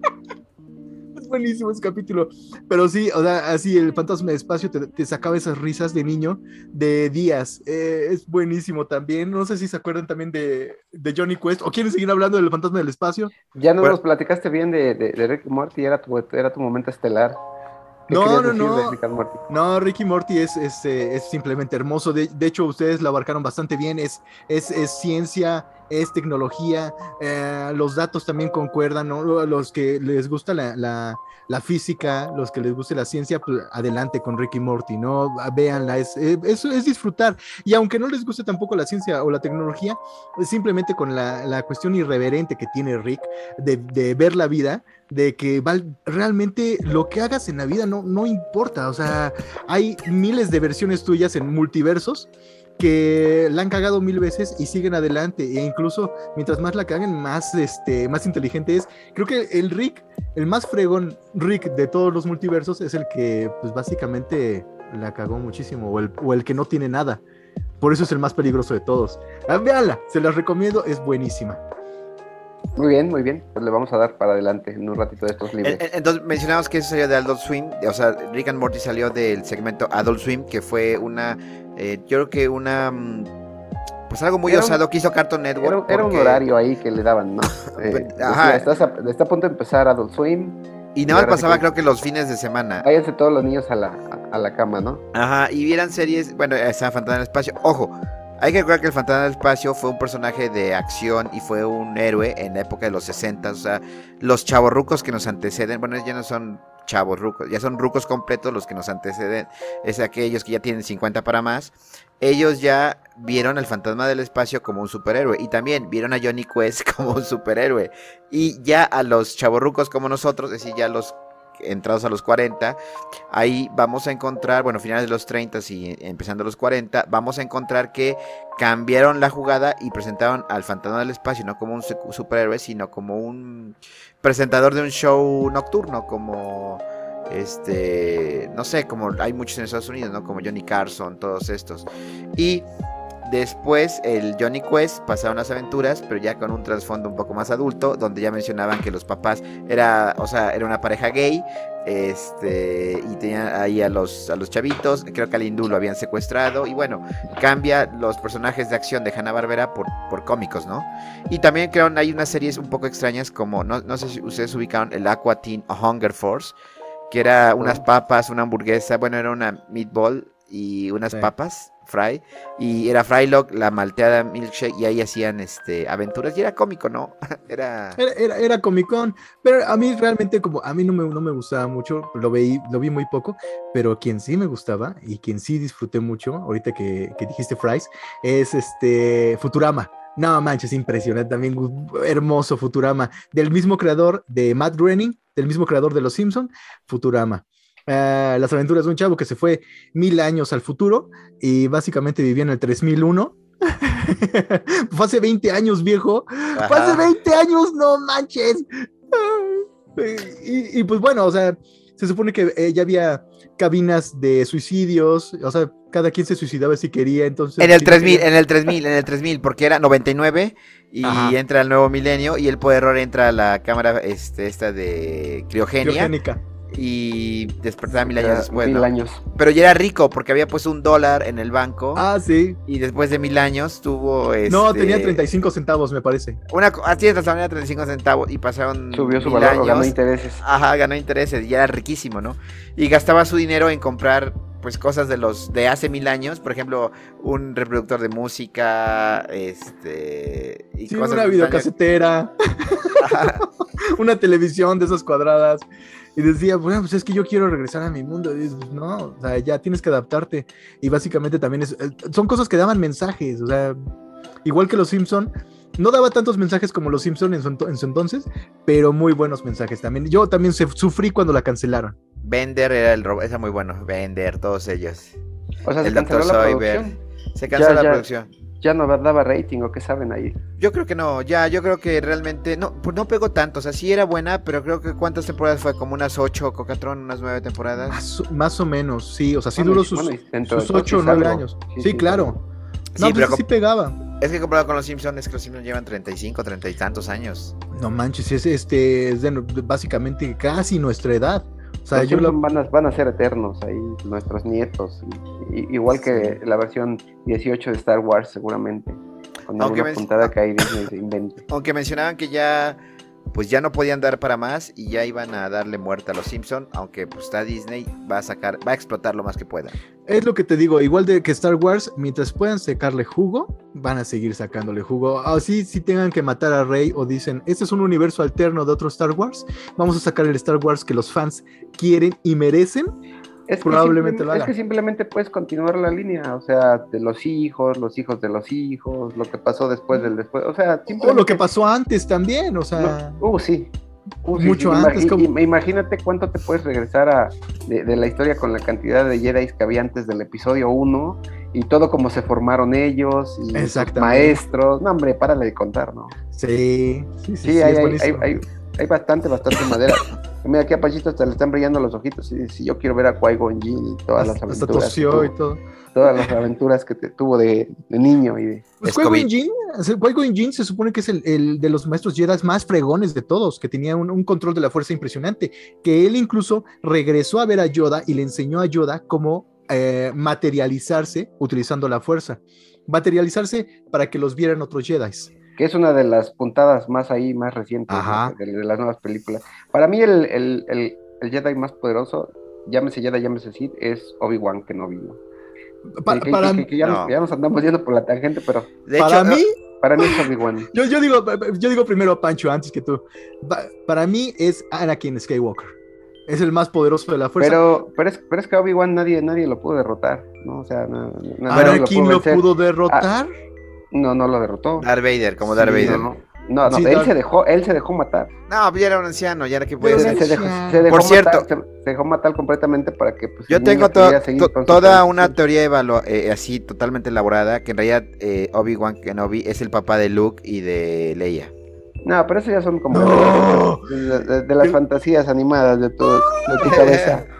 buenísimo ese capítulo. Pero sí, o sea, así el fantasma de espacio te, sacaba esas risas de niño de días. Eh, es buenísimo también. No sé si se acuerdan también de, Johnny Quest o quieren seguir hablando del fantasma del espacio. Ya nos platicaste bien de, de, Rick Morty, era tu, era tu momento estelar. No, no, no. No, Ricky Morty es, es, eh, es simplemente hermoso. De, de, hecho, ustedes lo abarcaron bastante bien. Es, es, es ciencia, es tecnología, eh, los datos también concuerdan, ¿no? Los que les gusta la, la, física, los que les guste la ciencia, pues adelante con Ricky Morty, ¿no? Véanla, es, es, es, disfrutar. Y aunque no les guste tampoco la ciencia o la tecnología, simplemente con la, la cuestión irreverente que tiene Rick de, de, ver la vida, de que realmente lo que hagas en la vida no, no importa, o sea, hay miles de versiones tuyas en multiversos que la han cagado mil veces y siguen adelante. E incluso mientras más la caguen, más, este, más inteligente es. Creo que el Rick, el más fregón Rick de todos los multiversos, es el que, pues básicamente la cagó muchísimo, o el, o el que no tiene nada. Por eso es el más peligroso de todos. Ah, véanla, se las recomiendo, es buenísima. Muy bien, muy bien. Pues le vamos a dar para adelante en un ratito de estos libros. Entonces mencionamos que eso salió de Adult Swim, o sea, Rick and Morty salió del segmento Adult Swim, que fue una, eh, yo creo que una, mm, pues algo muy osado que hizo Cartoon Network. Era, un horario ahí que le daban, ¿no? Eh, Ajá. estás a, está a punto de empezar Adult Swim. Y nada más pasaba, creo que los fines de semana. Váyanse todos los niños a la, a, la cama, ¿no? Ajá, y vieran series, bueno, estaba Fantasma en el Espacio. Ojo, hay que recordar que el Fantasma del Espacio fue un personaje de acción y fue un héroe en la época de los 60. O sea, los chavorrucos que nos anteceden, bueno, ya no son chavos rucos, ya son rucos completos los que nos anteceden, es aquellos que ya tienen 50 para más. Ellos ya vieron al fantasma del espacio como un superhéroe y también vieron a Johnny Quest como un superhéroe. Y ya a los chavorrucos como nosotros, es decir, ya los entrados a los 40, ahí vamos a encontrar, bueno, finales de los 30 y empezando los 40, vamos a encontrar que cambiaron la jugada y presentaron al fantasma del espacio no como un superhéroe, sino como un presentador de un show nocturno, como este, no sé, como hay muchos en Estados Unidos, ¿no? Como Johnny Carson, todos estos. Y Después el Johnny Quest pasaron las aventuras, pero ya con un trasfondo un poco más adulto, donde ya mencionaban que los papás era, o sea, era una pareja gay, este, y tenían ahí a los, a los chavitos, creo que al hindú lo habían secuestrado, y bueno, cambia los personajes de acción de Hanna Barbera por, por cómicos, ¿no? Y también creo que hay unas series un poco extrañas como, no, no sé si ustedes ubicaron el Aqua Teen Hunger Force, que era unas papas, una hamburguesa, bueno, era una meatball y unas Sí. papas Fry y era Frylock, la malteada milkshake y ahí hacían este aventuras y era cómico, ¿no? era Era, era, era pero a mí realmente como a mí no me, no me gustaba mucho, lo vi, lo vi muy poco, pero quien sí me gustaba y quien sí disfruté mucho, ahorita que, que dijiste Fries, es este Futurama. No manches, impresionante también, hermoso Futurama, del mismo creador de Matt Groening, del mismo creador de Los Simpson, Futurama. Ah, las aventuras de un chavo que se fue mil años al futuro y básicamente vivía en el 3001. Fue hace 20 años, viejo. Fue hace Ajá. 20 años, no manches. Y, y, pues bueno, o sea, se supone que eh, ya había cabinas de suicidios, o sea, cada quien se suicidaba si quería, entonces... en el si no 3000, quería- en el 3000, en el 3000, porque era 99 y Ajá. entra el nuevo milenio y el por error entra a la cámara este, esta de criogenia criogénica. Y despertaba mil años Era después, mil ¿no? años. Pero ya era rico porque había puesto un dólar en el banco Ah, sí. y después de mil años tuvo No, este, tenía 35 centavos, me parece. Una, así es, tenía 35 centavos y pasaron Subió su mil valor, o ganó años. intereses. Ajá, ganó intereses y era riquísimo, ¿no? Y gastaba su dinero en comprar pues cosas de los de hace mil años, por ejemplo, un reproductor de música, este y Sí, cosas una videocasetera, una televisión de esas cuadradas. Y decía, bueno, pues es que yo quiero regresar a mi mundo. Y dices, no, o sea, ya tienes que adaptarte. Y básicamente también es, eh, son cosas que daban mensajes. O sea, igual que los Simpson, no daba tantos mensajes como los Simpson en su, en su entonces, pero muy buenos mensajes también. Yo también se- sufrí cuando la cancelaron. Bender era el robot, esa muy bueno, Bender, todos ellos. O sea, se El canceló Dr. la producción. Se canceló Ya, la ya. producción. Ya no daba rating o qué saben ahí. Yo creo que no, ya, yo creo que realmente no, pues no pegó tanto, o sea, sí era buena, pero creo que cuántas temporadas fue, como unas ocho, Cocatrón, unas nueve temporadas. Más, o- más o menos, sí. O sea, sí Bueno, duró sus, bueno, ocho o nueve años. Sí, Sí, sí, claro. Sí, No, pero pues sí pegaba. Es que comparado con los Simpsons, es que los Simpsons llevan 35, 30 y tantos años. No manches, es este es de, básicamente casi nuestra edad. O sea, yo lo, van, a, van a ser eternos ahí, nuestros nietos. y- igual que la versión 18 de Star Wars, seguramente. Con Aunque alguna puntada que hay Disney se invente. Aunque mencionaban que ya, pues ya no podían dar para más y ya iban a darle muerte a los Simpsons, aunque pues está Disney, va a sacar, va a explotar lo más que pueda. es lo que te digo, igual de que Star Wars, mientras puedan sacarle jugo, van a seguir sacándole jugo. Así si tengan que matar a Rey o dicen, este es un universo alterno de otro Star Wars, vamos a sacar el Star Wars que los fans quieren y merecen. Es que Probablemente Es simplemente puedes continuar la línea, o sea, de los hijos, los hijos de los hijos, lo que pasó después del después, o sea, O simplemente... lo que pasó antes también, o sea, No, uh, sí. Uh, sí, Mucho sí, antes, como- Imagínate cuánto te puedes regresar a, de, de la historia con la cantidad de Jedi que había antes del episodio 1 y todo como se formaron ellos y sus maestros. No, hombre, párale de contar, ¿no? sí, sí, sí, Sí, sí, hay, hay, hay- hay bastante, bastante madera. Mira, aquí a Pachito hasta le están brillando los ojitos. Si, si yo quiero ver a Qui-Gon Jinn y todas las hasta, hasta aventuras. que tosió tuvo, y todo. todas las aventuras que te- tuvo de, de niño y de. Pues. Qui-Gon Jinn, o sea, Qui-Gon Jinn se supone que es el, el de los maestros Jedi más fregones de todos, que tenía un, un control de la fuerza impresionante, que él incluso regresó a ver a Yoda y le enseñó a Yoda cómo eh, materializarse utilizando la fuerza. Materializarse para que los vieran otros Jedi. Que es una de las puntadas más ahí, más recientes. ¿no? de, de las nuevas películas. Para mí el, el, el, el Jedi más poderoso, llámese Jedi, llámese Sith, es Obi-Wan Kenobi. ¿no? Pa- Que- para, que- que ya, no. nos, ya nos andamos yendo por la tangente, pero De para hecho, mí, para mí es Obi-Wan. yo, yo, digo, yo digo primero a Pancho antes que tú. Pa- para mí es Anakin Skywalker. Es el más poderoso de la fuerza. Pero, pero, es, pero es que Obi-Wan nadie, nadie lo pudo derrotar, ¿no? O sea, no, no- nadie ¿Para lo pudo lo pudo derrotar? No, no lo derrotó. Darth Vader, como Darth Sí, Vader. No, no, no, Sí, él Darth- se dejó, él se dejó matar. No, pues ya era un anciano, ya era que Pues, ser. se dejó, ya. se dejó Por cierto, matar, se, se dejó matar completamente para que pues, Yo tengo to- to- toda una teoría evalu- eh, así totalmente elaborada, que en realidad eh, Obi-Wan Kenobi es el papá de Luke y de Leia. No, pero eso ya son como No. de, de- de las fantasías animadas de tu, de tu cabeza.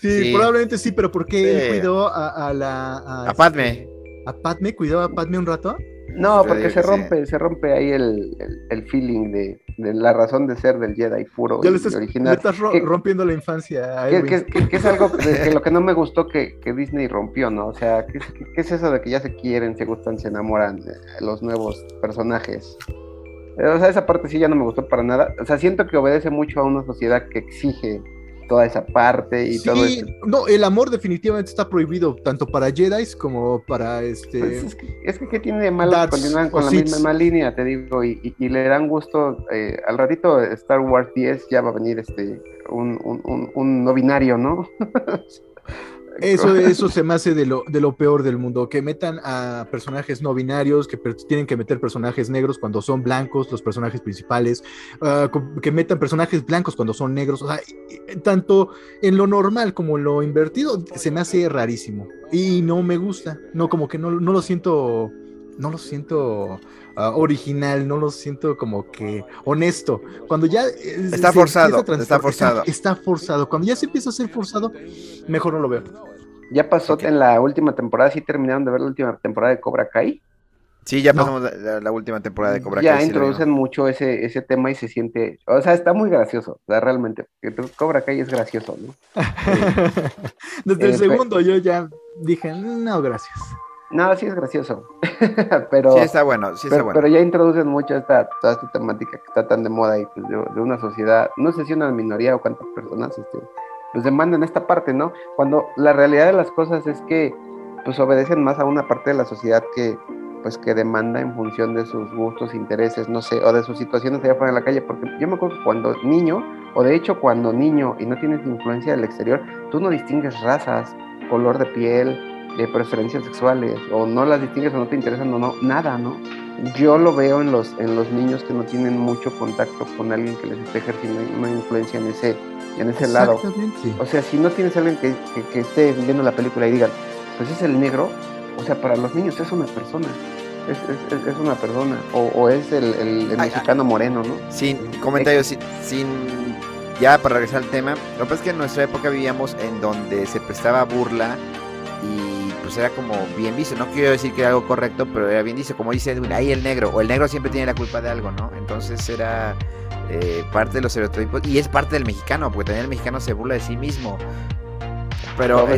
Sí, Sí. probablemente sí, pero ¿por qué él cuidó a, a la. A Padme. ¿A Padme? ¿Cuidó a Padme un rato? No, Yo porque se sí. rompe, se rompe ahí el, el, el feeling de, de la razón de ser del Jedi puro Ya y le estás, le original. estás ro- Que- rompiendo la infancia a Que, Edwin. que- que- que es algo de- que lo que no me gustó que, que Disney rompió, ¿no? O sea, ¿qué, es- qué es eso de que ya se quieren, se gustan, se enamoran de los nuevos personajes? Eh, O sea, esa parte sí ya no me gustó para nada. O sea, siento que obedece mucho a una sociedad que exige toda esa parte y todo Sí, eso. no, el amor definitivamente está prohibido, tanto para Jedi como para este. Pues es, que, es que ¿qué tiene de malo continúan con la misma línea, te digo, y, y- y le dan gusto, eh, al ratito Star Wars 10 ya va a venir este un, un, un, un no binario, ¿no? Eso, eso se me hace de lo, de lo peor del mundo, que metan a personajes no binarios, que tienen que meter personajes negros cuando son blancos, los personajes principales, ah, que metan personajes blancos cuando son negros, o sea, y- tanto en lo normal como en lo invertido, se me hace rarísimo y no me gusta, no, como que no, no lo siento, no lo siento ah, original, no lo siento como que honesto. Cuando ya... eh, Está forzado, está forzado. Está, forzado, cuando ya se empieza a ser forzado, mejor no lo veo. Ya pasó en la última temporada, sí terminaron de ver la última temporada de Cobra Kai. Sí, ya pasamos la, la- la última temporada de Cobra ya Kai. lo introducen mucho ese, ese tema y se siente, o sea, está muy gracioso, o sea, realmente, Cobra Kai es gracioso, ¿no? Desde el Eh, segundo yo ya dije, no, gracias. No, sí es gracioso, pero... Sí, está bueno, sí está pero, bueno. pero ya introducen mucho esta, toda esta temática que está tan de moda y pues, de, de una sociedad, no sé si una minoría o cuántas personas este, pues demandan esta parte, ¿no? Cuando la realidad de las cosas es que pues obedecen más a una parte de la sociedad que pues que demanda en función de sus gustos, intereses, no sé, o de sus situaciones allá afuera en la calle, porque yo me acuerdo que cuando niño, o de hecho cuando niño y no tienes influencia del exterior, tú no distingues razas, color de piel, eh, preferencias sexuales, o no las distingues o no te interesan o no, nada, ¿no? Yo lo veo en los, en los niños que no tienen mucho contacto con alguien que les esté ejerciendo una influencia en ese, en ese lado. Exactamente. O sea, si no tienes alguien que, que, que esté viendo la película y digan, pues es el negro, o sea, para los niños es una persona, es, es- es- es una persona, o, o es el, el- el Ay, mexicano moreno, ¿no? Sin comentarios, sin, sin- Ya para regresar al tema, lo que pasa es que en nuestra época vivíamos en donde se prestaba burla y pues era como bien visto. No quiero decir que era algo correcto, pero era bien visto. Como dice Edwin, ahí el negro, o el negro siempre tiene la culpa de algo, ¿no? Entonces era eh, parte de los estereotipos y es parte del mexicano, porque también el mexicano se burla de sí mismo. Pero,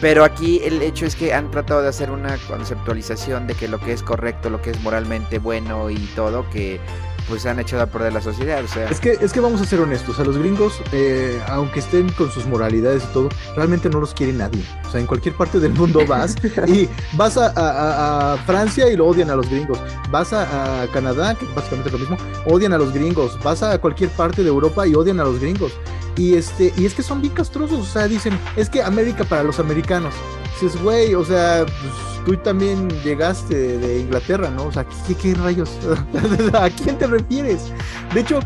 pero aquí el hecho es que han tratado de hacer una conceptualización de que lo que es correcto, lo que es moralmente bueno y todo, que pues han echado a perder la sociedad. O sea, Es que, es que vamos a ser honestos, a los gringos, eh, aunque estén con sus moralidades y todo, realmente no los quiere nadie. O sea, en cualquier parte del mundo vas y vas a- a Francia y lo odian a los gringos. Vas a, a Canadá, que básicamente es lo mismo, odian a los gringos. Vas a cualquier parte de Europa y odian a los gringos. Y este, y es que son bien castrosos, o sea, dicen, es que América para los americanos. Dices, güey, o sea, pues, tú también llegaste de, Inglaterra, ¿no? O sea, ¿qué, rayos? ¿A quién te refieres? De hecho,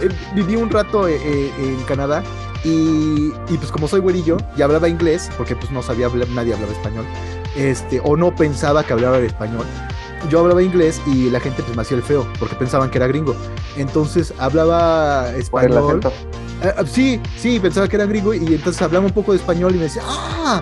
eh, viví un rato eh, eh, en Canadá y, y, pues como soy güerillo y hablaba inglés, porque pues no sabía hablar, nadie hablaba español, este, o no pensaba que hablaba español. Yo hablaba inglés y la gente pues me hacía el feo, porque pensaban que era gringo. Entonces hablaba Por el español. acento. Ah, ah, sí, sí, pensaba que era gringo y entonces hablaba un poco de español y me decía, ah,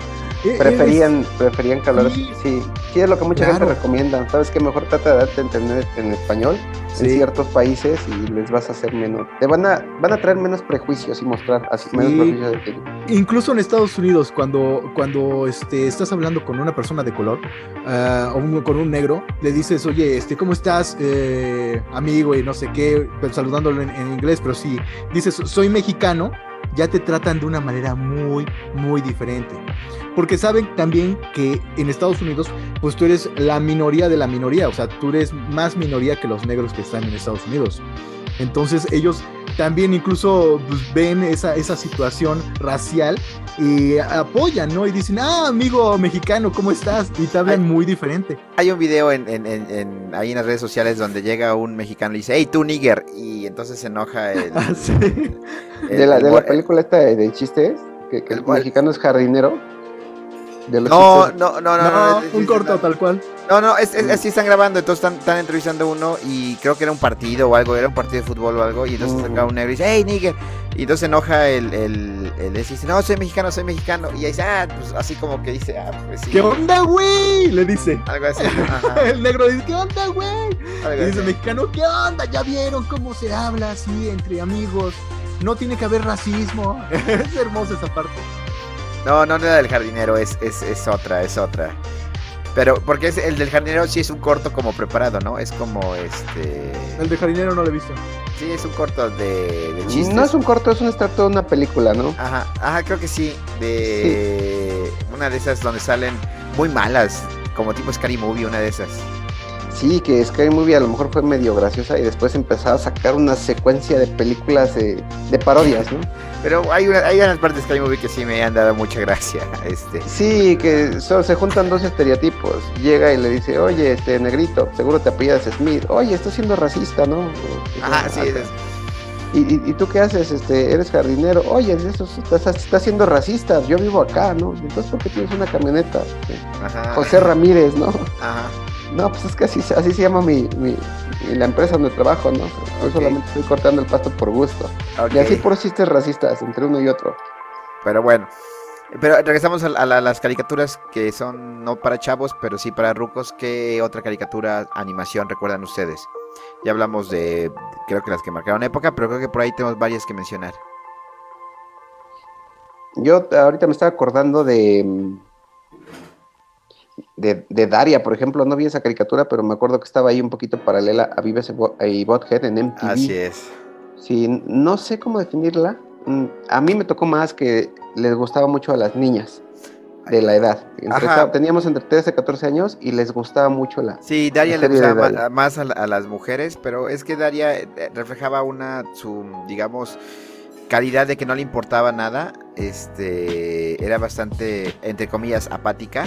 e- eres- Preferían, preferían que hablar. Sí. Sí, sí, es lo que mucha Claro. gente recomienda. ¿Sabes qué? Mejor trata de darte entender en español en Sí. ciertos países y les vas a hacer menos. Te van a, van a traer menos prejuicios y mostrar así Sí. menos prejuicios de ti. Incluso en Estados Unidos, cuando, cuando este, estás hablando con una persona de color ah, o un- con un negro, le dices, oye, este, ¿cómo estás, eh, amigo? Y no sé qué, saludándolo en, en inglés, pero si dices, soy mexicano, ya te tratan de una manera muy, muy diferente. Porque saben también que en Estados Unidos, pues tú eres la minoría de la minoría, o sea, tú eres más minoría que los negros que están en Estados Unidos. Entonces ellos también incluso pues, ven esa, esa situación racial y apoyan, ¿no? Y dicen, ah, amigo mexicano, ¿cómo estás? Y te hablan muy diferente. hay un video en, en- en- en- ahí en las redes sociales donde llega un mexicano y dice, hey, tú, nigger, y entonces se enoja el... Ah, sí. el- De la, de la película esta de, de chistes, que, que El mexicano es jardinero. De los No, no, no, no, No, no, un corto no. tal cual. No, no, es, es- así están grabando, entonces están, están entrevistando a uno y creo que era un partido o algo, era un partido de fútbol o algo, y entonces saca un negro y dice, hey, nigger, y entonces enoja el, el, el dice, no, soy mexicano, soy mexicano, y ahí dice, ah, pues así como que dice, ah, pues sí. ¿Qué onda, güey? Le dice. Algo así, ajá, El negro dice, ¿qué onda, güey? Y dice mexicano, ¿qué onda? ¿Ya vieron cómo se habla así entre amigos? No tiene que haber racismo. es hermosa esa parte. No, no, no era del jardinero, es, es, es otra, es otra. Pero, porque es, el del jardinero sí es un corto como preparado, ¿no? Es como, este... El de jardinero no lo he visto. Sí, es un corto de, de chistes. No es un corto, es un extracto de una película, ¿no? Ajá, ajá, creo que sí. De una de esas donde salen muy malas, como tipo Scary Movie, una de esas. Sí, que Scary Movie a lo mejor fue medio graciosa y después empezaba a sacar una secuencia de películas de, de parodias, ¿no? Pero hay, una, hay unas partes de Scary Movie que sí me han dado mucha gracia. Este. Sí, que so- se juntan dos estereotipos. Llega y le dice, oye, este negrito, seguro te apellidas Smith. Oye, estás siendo racista, ¿no? Ajá, sí, es- ¿Y, y, y tú qué haces? Este, eres jardinero. Oye, eso estás, estás siendo racista. Yo vivo acá, ¿no? Entonces, ¿por qué tienes una camioneta? ajá. José Ramírez, ¿no? Ajá. No, pues es que así, así se llama mi, mi- la empresa donde trabajo, ¿no? Yo solamente estoy cortando el pasto por gusto. Y así por chistes racistas entre uno y otro. Pero bueno. Pero regresamos a, a la- las caricaturas que son no para chavos, pero sí para rucos. ¿Qué otra caricatura, animación recuerdan ustedes? Ya hablamos de, creo que las que marcaron época, pero creo que por ahí tenemos varias que mencionar. Yo ahorita me estaba acordando de, mm, de, de Daria, por ejemplo. No vi esa caricatura, pero me acuerdo que estaba ahí un poquito paralela a Vives y Bothead en MTV. Así es. Sí, no sé cómo definirla. Mm, A mí me tocó más que les gustaba mucho a las niñas de la edad. Entre- teníamos entre 13 y 14 años y les gustaba mucho la... Sí, Daria le gustaba Daria. más a, a las mujeres, pero es que Daria eh, reflejaba una, su, digamos, calidad de que no le importaba nada. Este, era bastante, entre comillas, apática,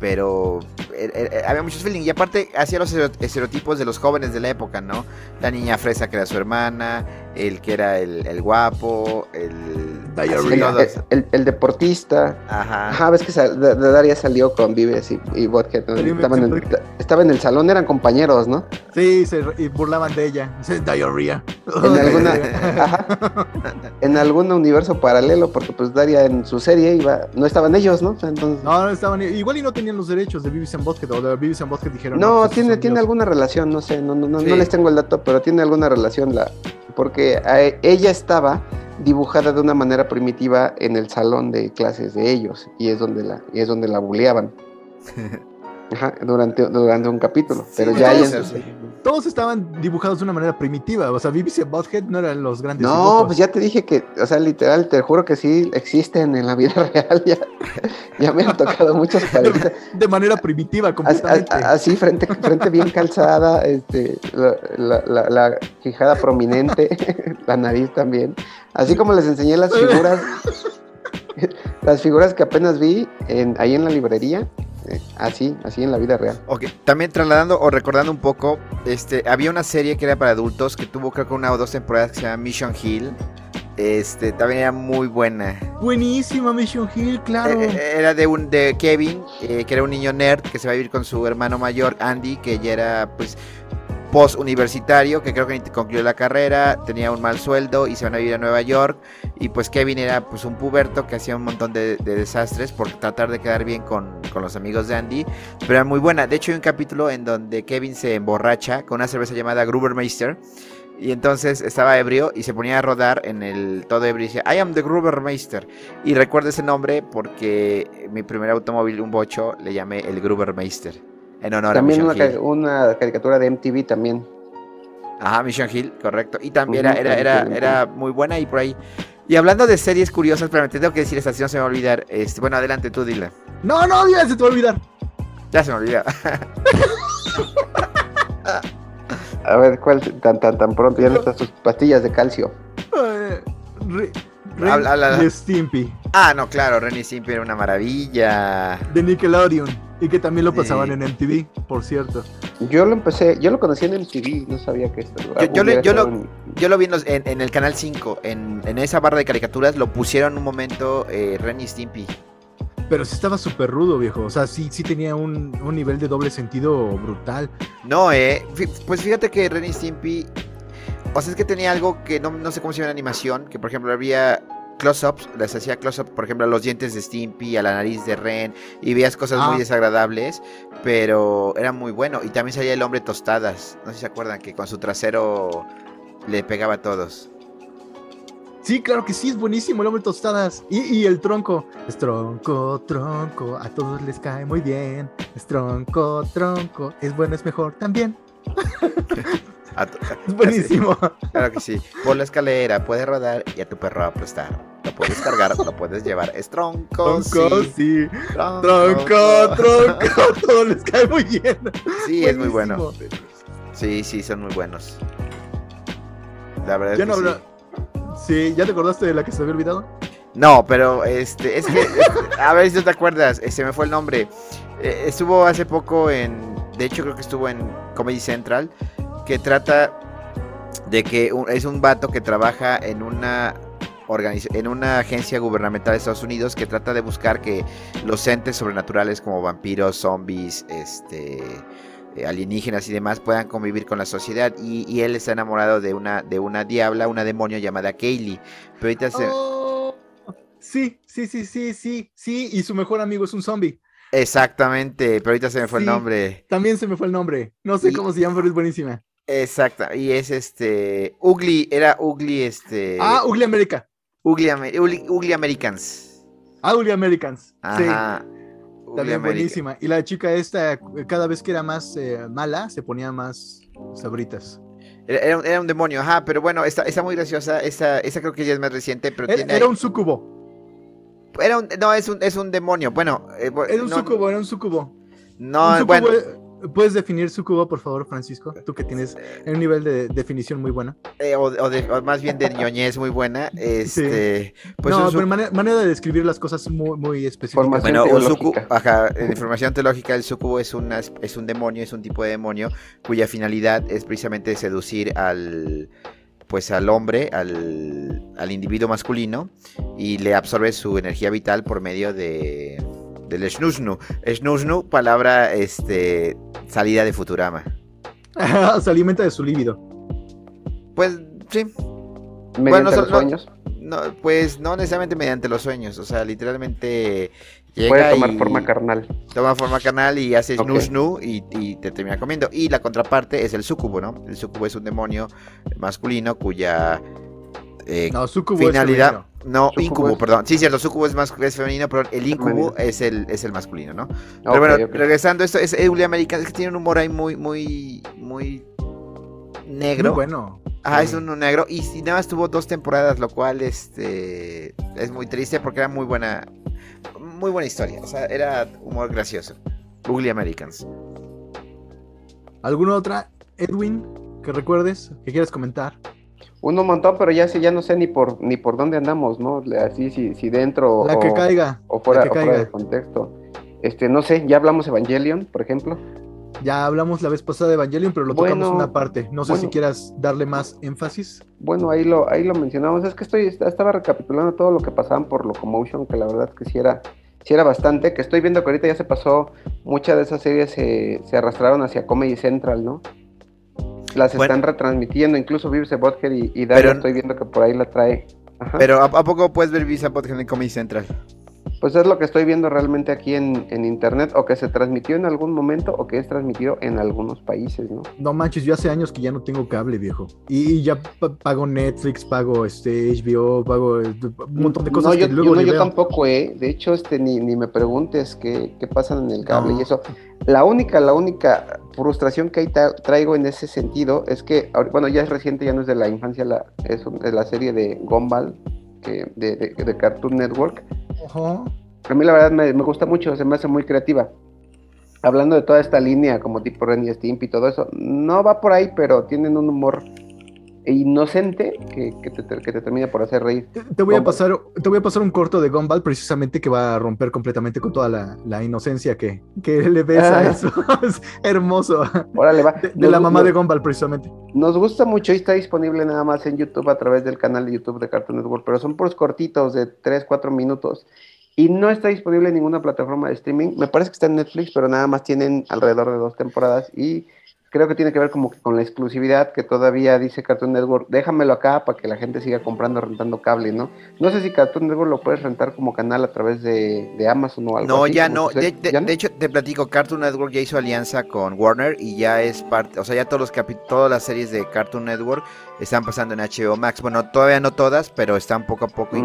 pero er- er- había muchos feeling. Y aparte, hacía los estereotipos de los jóvenes de la época, ¿no? La niña fresa que era su hermana, el que era el, el guapo, el... Diarrhea. El, todos. el- el deportista. Ajá. Ajá, ves que sal- de, de Daria salió con Vives y, y Bothead, Estaban en, Bothead. estaba en el salón, eran compañeros, ¿no? Sí, se y burlaban de ella. Dice, diarrea. En alguna, ajá, en algún universo paralelo, porque pues Daria en su serie iba, no estaban ellos, ¿no? O sea, entonces, No, no estaban. Igual y no tenían los derechos de Beavis and Butthead. O de Beavis and Butthead dijeron. No, tiene, tiene míos". alguna relación, no sé, no, no, no, Sí. no les tengo el dato, pero tiene alguna relación la, porque e- ella estaba dibujada de una manera primitiva en el salón de clases de ellos y es donde la, y es donde la buleaban. Ajá, durante, durante un capítulo. Pero ya todos, su- sí. Todos estaban dibujados de una manera primitiva. O sea, and Butthead no eran los grandes. No, dibujos. pues ya te dije que, o sea, literal, te juro que sí existen en la vida real. Ya, ya me han tocado muchos parecidos. De manera primitiva, completamente. a- Así, frente, frente bien calzada, este, la, la- la- la quijada prominente, la nariz también. Así como les enseñé las figuras, las figuras que apenas vi en, ahí en la librería, eh, así, así en la vida real. Ok, también trasladando o recordando un poco, este, había una serie que era para adultos que tuvo creo que una o dos temporadas que se llama Mission Hill. Este, también era muy buena. Buenísima Mission Hill, claro. Eh, eh, Era de un de Kevin, eh, que era un niño nerd que se va a vivir con su hermano mayor Andy, que ya era pues post universitario, que creo que concluyó la carrera, tenía un mal sueldo y se van a vivir a Nueva York. Y pues Kevin era pues un puberto que hacía un montón de, de desastres por tratar de quedar bien con, con los amigos de Andy. Pero era muy buena. De hecho hay un capítulo en donde Kevin se emborracha con una cerveza llamada Grubermeister. Y entonces estaba ebrio y se ponía a rodar en el todo ebrio y decía, I am the Grubermeister. Y recuerdo ese nombre porque mi primer automóvil, un bocho, le llamé el Grubermeister. En honor También a una, Mission Hill. una caricatura de MTV también. Ajá, Mission Hill, correcto. Y también era, era, era, muy buena y por ahí. Y hablando de series curiosas, pero me tengo que decir esta, si no se me va a olvidar. Este, bueno, adelante tú, dile. No, no, ya se te va a olvidar. Ya se me olvidó. A ver, ¿cuál tan tan tan pronto? Ya necesitas tus pastillas de calcio. Eh, Re- Ren de Stimpy, ah, no, claro, Renny Stimpy era una maravilla. de Nickelodeon. Y que también lo pasaban Sí. en MTV, por cierto. Yo lo empecé, yo lo conocí en MTV, no sabía que esto. Yo- yo le- yo lo- en- Yo lo vi en, los- en- en el canal 5, en, en esa barra de caricaturas, lo pusieron un momento eh, Ren y Stimpy. Pero sí estaba súper rudo, viejo. O sea, sí, sí tenía un, un nivel de doble sentido brutal. No, eh. Pues fíjate que Ren y Stimpy. O sea, es que tenía algo que no, no sé cómo se llama en animación. Que por ejemplo había close-ups. Les hacía close-up, por ejemplo, a los dientes de Stimpy, a la nariz de Ren. Y veías cosas Ah. muy desagradables. Pero era muy bueno. Y también salía el hombre tostadas. No sé si se acuerdan que con su trasero le pegaba a todos. Sí, claro que sí, es buenísimo el hombre tostadas. Y, y el tronco. Es tronco, tronco, a todos les cae muy bien. Es tronco, tronco, es bueno, es mejor también. Es buenísimo. Claro que sí. Por la escalera puedes rodar y a tu perro aplastar. Lo puedes cargar, lo puedes llevar. Es tronco, Tronco, sí. sí. Tronco, Tronco, todos les cae muy bien. Sí, es muy bueno. Sí, sí, son muy buenos. La verdad Ya es no que sí. habla- Sí, ¿ya te acordaste de la que se había olvidado? No, pero este, es que, a ver si tú te acuerdas, eh, se me fue el nombre. Eh, estuvo hace poco en, de hecho creo que estuvo en Comedy Central, que trata de que un- es un vato que trabaja en una en una agencia gubernamental de Estados Unidos que trata de buscar que los entes sobrenaturales como vampiros, zombies, este eh, alienígenas y demás puedan convivir con la sociedad y, y él está enamorado de una de una diabla, una demonio llamada Kaylee. Pero ahorita se, Oh, sí, sí, sí, sí, sí, sí. Y su mejor amigo es un zombie. Exactamente, pero ahorita se me fue el nombre. También se me fue el nombre. No sé Y- cómo se llama, pero es buenísima. Exacto, y es este Ugly, era Ugly este Ah, Ugly America. Ugly, Ugly- Ugly Americans. Ah, Ugly Americans. Ajá. Sí, Ugly también America. buenísima. Y la chica esta, cada vez que era más eh, mala, se ponía más sabritas. Era, era un, era un demonio, ajá, pero bueno, está, está muy graciosa. Esa, esa creo que ya es más reciente, pero Era, tiene era un sucubo. era un- no, es un, es un demonio. Bueno, eh, Era un no, sucubo, era un sucubo. No, Un sucubo, bueno, eh, ¿Puedes definir sucubo, por favor, Francisco? Tú que tienes un nivel de definición muy bueno. eh, o, o de- o más bien de ñoñez muy buena. Este, pues no, un pero suc- mane- manera de describir las cosas muy, muy específicas. Formación. Bueno, un teológica. sucu, ajá, en información teológica, el sucubo es, una, es un demonio, es un tipo de demonio cuya finalidad es precisamente seducir al pues al hombre, al, al individuo masculino y le absorbe su energía vital por medio de del snusnu. Snusnu, palabra este salida de Futurama. se alimenta de su líbido. Pues sí, Mediante Bueno, los no- sueños. no, pues no necesariamente mediante los sueños, o sea, literalmente llega Puede tomar y- forma carnal. toma forma carnal y hace Ok. snoo snoo y, y te termina comiendo. Y la contraparte es el sucubo, ¿no? El sucubo es un demonio masculino cuya eh, No, sucubo finalidad. No, Sucubo incubo, es- perdón. Sí, cierto, sucubo es, más, es femenino, pero el incubo es el, es el masculino, ¿no? Pero Ok, bueno, regresando a esto, es Eulia American, es que tiene un humor ahí muy, muy, muy negro. Muy bueno. Ah, Sí. es uno negro. Y, y nada más tuvo dos temporadas, lo cual este es muy triste porque era muy buena. Muy buena historia. O sea, era humor gracioso. Ugly Americans. ¿Alguna otra, Edwin, que recuerdes, que quieras comentar? Un montón, pero ya sé, ya no sé ni por ni por dónde andamos, ¿no? Así si, si dentro La o, que caiga. o fuera, la que o fuera caiga. de contexto. Este, no sé, ya hablamos Evangelion, por ejemplo. Ya hablamos la vez pasada de Evangelion, pero lo tocamos una parte. No sé si quieras darle más énfasis. Bueno, ahí lo, ahí lo mencionamos. Es que estoy, estaba recapitulando todo lo que pasaban por Locomotion, que la verdad que sí era, sí era bastante. Que estoy viendo que ahorita ya se pasó, muchas de esas series se, se arrastraron hacia Comedy Central, ¿no? Las Bueno. están retransmitiendo, incluso Vives Butker y, y Daria Pero- estoy viendo que por ahí la trae. Ajá. Pero ¿a, a poco puedes ver Visa Podcast en Comedy Central? Pues es lo que estoy viendo realmente aquí en, en internet, o que se transmitió en algún momento, o que es transmitido en algunos países, ¿no? No manches, yo hace años que ya no tengo cable, viejo. Y, y ya pa- pago Netflix, pago este HBO, pago eh, un montón de cosas no, yo, luego no, yo tampoco, ¿eh? De hecho, este, ni, ni me preguntes qué, qué pasan en el cable No. y eso. La única, la única frustración que ahí tra- traigo en ese sentido es que, bueno, ya es reciente, ya no es de la infancia, la, es, la serie de Gumball, que, de, de, de Cartoon Network. Ajá. A mí la verdad me, gusta mucho, se me hace muy creativa. Hablando de toda esta línea, como tipo Ren y Stimpy y todo eso, no va por ahí, pero tienen un humor inocente que, que te, que te termina por hacer reír. Te- voy a pasar, te voy a pasar un corto de Gumball precisamente que va a romper completamente con toda la, la inocencia que, que le ves a Ah. eso. es hermoso. Órale, va. De, de Nos- la mamá nos- de Gumball, precisamente. Nos gusta mucho y está disponible nada más en YouTube a través del canal de YouTube de Cartoon Network, pero son puros cortitos de 3, 4 minutos. y no está disponible en ninguna plataforma de streaming. Me parece que está en Netflix, pero nada más tienen alrededor de dos temporadas y creo que tiene que ver como que con la exclusividad que todavía dice Cartoon Network, déjamelo acá para que la gente siga comprando, rentando cable, ¿no? No sé si Cartoon Network lo puedes rentar como canal a través de, de Amazon o algo No, así, ya no. De, ¿ya de- de hecho, te platico, Cartoon Network ya hizo alianza con Warner y ya es parte, o sea, ya todos los capi- todas las series de Cartoon Network están pasando en HBO Max. Bueno, todavía no todas, pero están poco a poco Mm.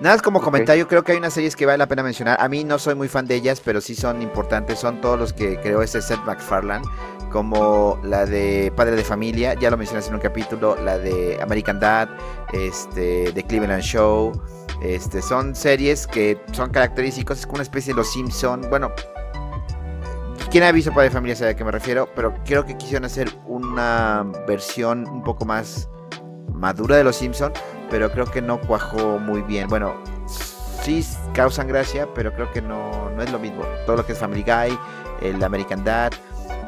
Nada más como comentario, creo que hay unas series que vale la pena mencionar. A mí no soy muy fan de ellas, pero sí son importantes. Son todos los que creó este Seth MacFarlane, como la de Padre de Familia, ya lo mencionaste en un capítulo, la de American Dad, este, The Cleveland Show. Este, son series que son característicos, es como una especie de Los Simpson. Bueno, quien ha visto Padre de Familia sabe a qué me refiero, pero creo que quisieron hacer una versión un poco más madura de Los Simpson, pero creo que no cuajó muy bien. Bueno, sí causan gracia, pero creo que no, no es lo mismo. Todo lo que es Family Guy, el American Dad,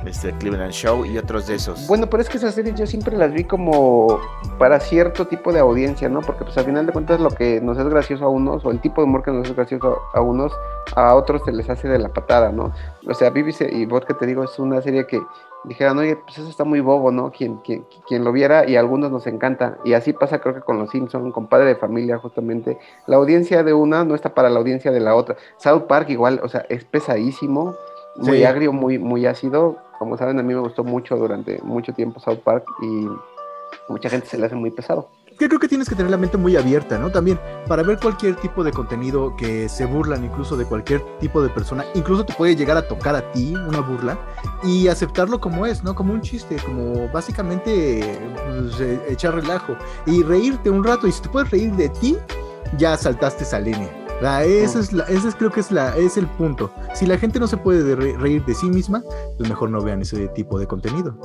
este, el Cleveland Show y otros de esos. Bueno, pero es que esas series yo siempre las vi como para cierto tipo de audiencia, ¿no? Porque pues al final de cuentas lo que nos es gracioso a unos, o el tipo de humor que nos es gracioso a unos, a otros se les hace de la patada, ¿no? O sea, BBC y Bot que te digo es una serie que dijeran, oye, pues eso está muy bobo, ¿no? Quien, quien, quien lo viera y a algunos nos encanta. Y así pasa creo que con los Simpson, con Padre de Familia, justamente. La audiencia de una no está para la audiencia de la otra. South Park igual, o sea, es pesadísimo, muy Sí. agrio, muy, muy ácido. Como saben, a mí me gustó mucho durante mucho tiempo South Park y mucha gente se le hace muy pesado. Creo que tienes que tener la mente muy abierta, ¿no? También para ver cualquier tipo de contenido que se burlan incluso de cualquier tipo de persona, incluso te puede llegar a tocar a ti una burla y aceptarlo como es, ¿no? Como un chiste, como básicamente pues, eh, echar relajo y reírte un rato y si te puedes reír de ti, ya saltaste esa línea. Ese, es la, ese es, creo que es, la, es el punto. Si la gente no se puede de re- reír de sí misma, pues mejor no vean ese tipo de contenido.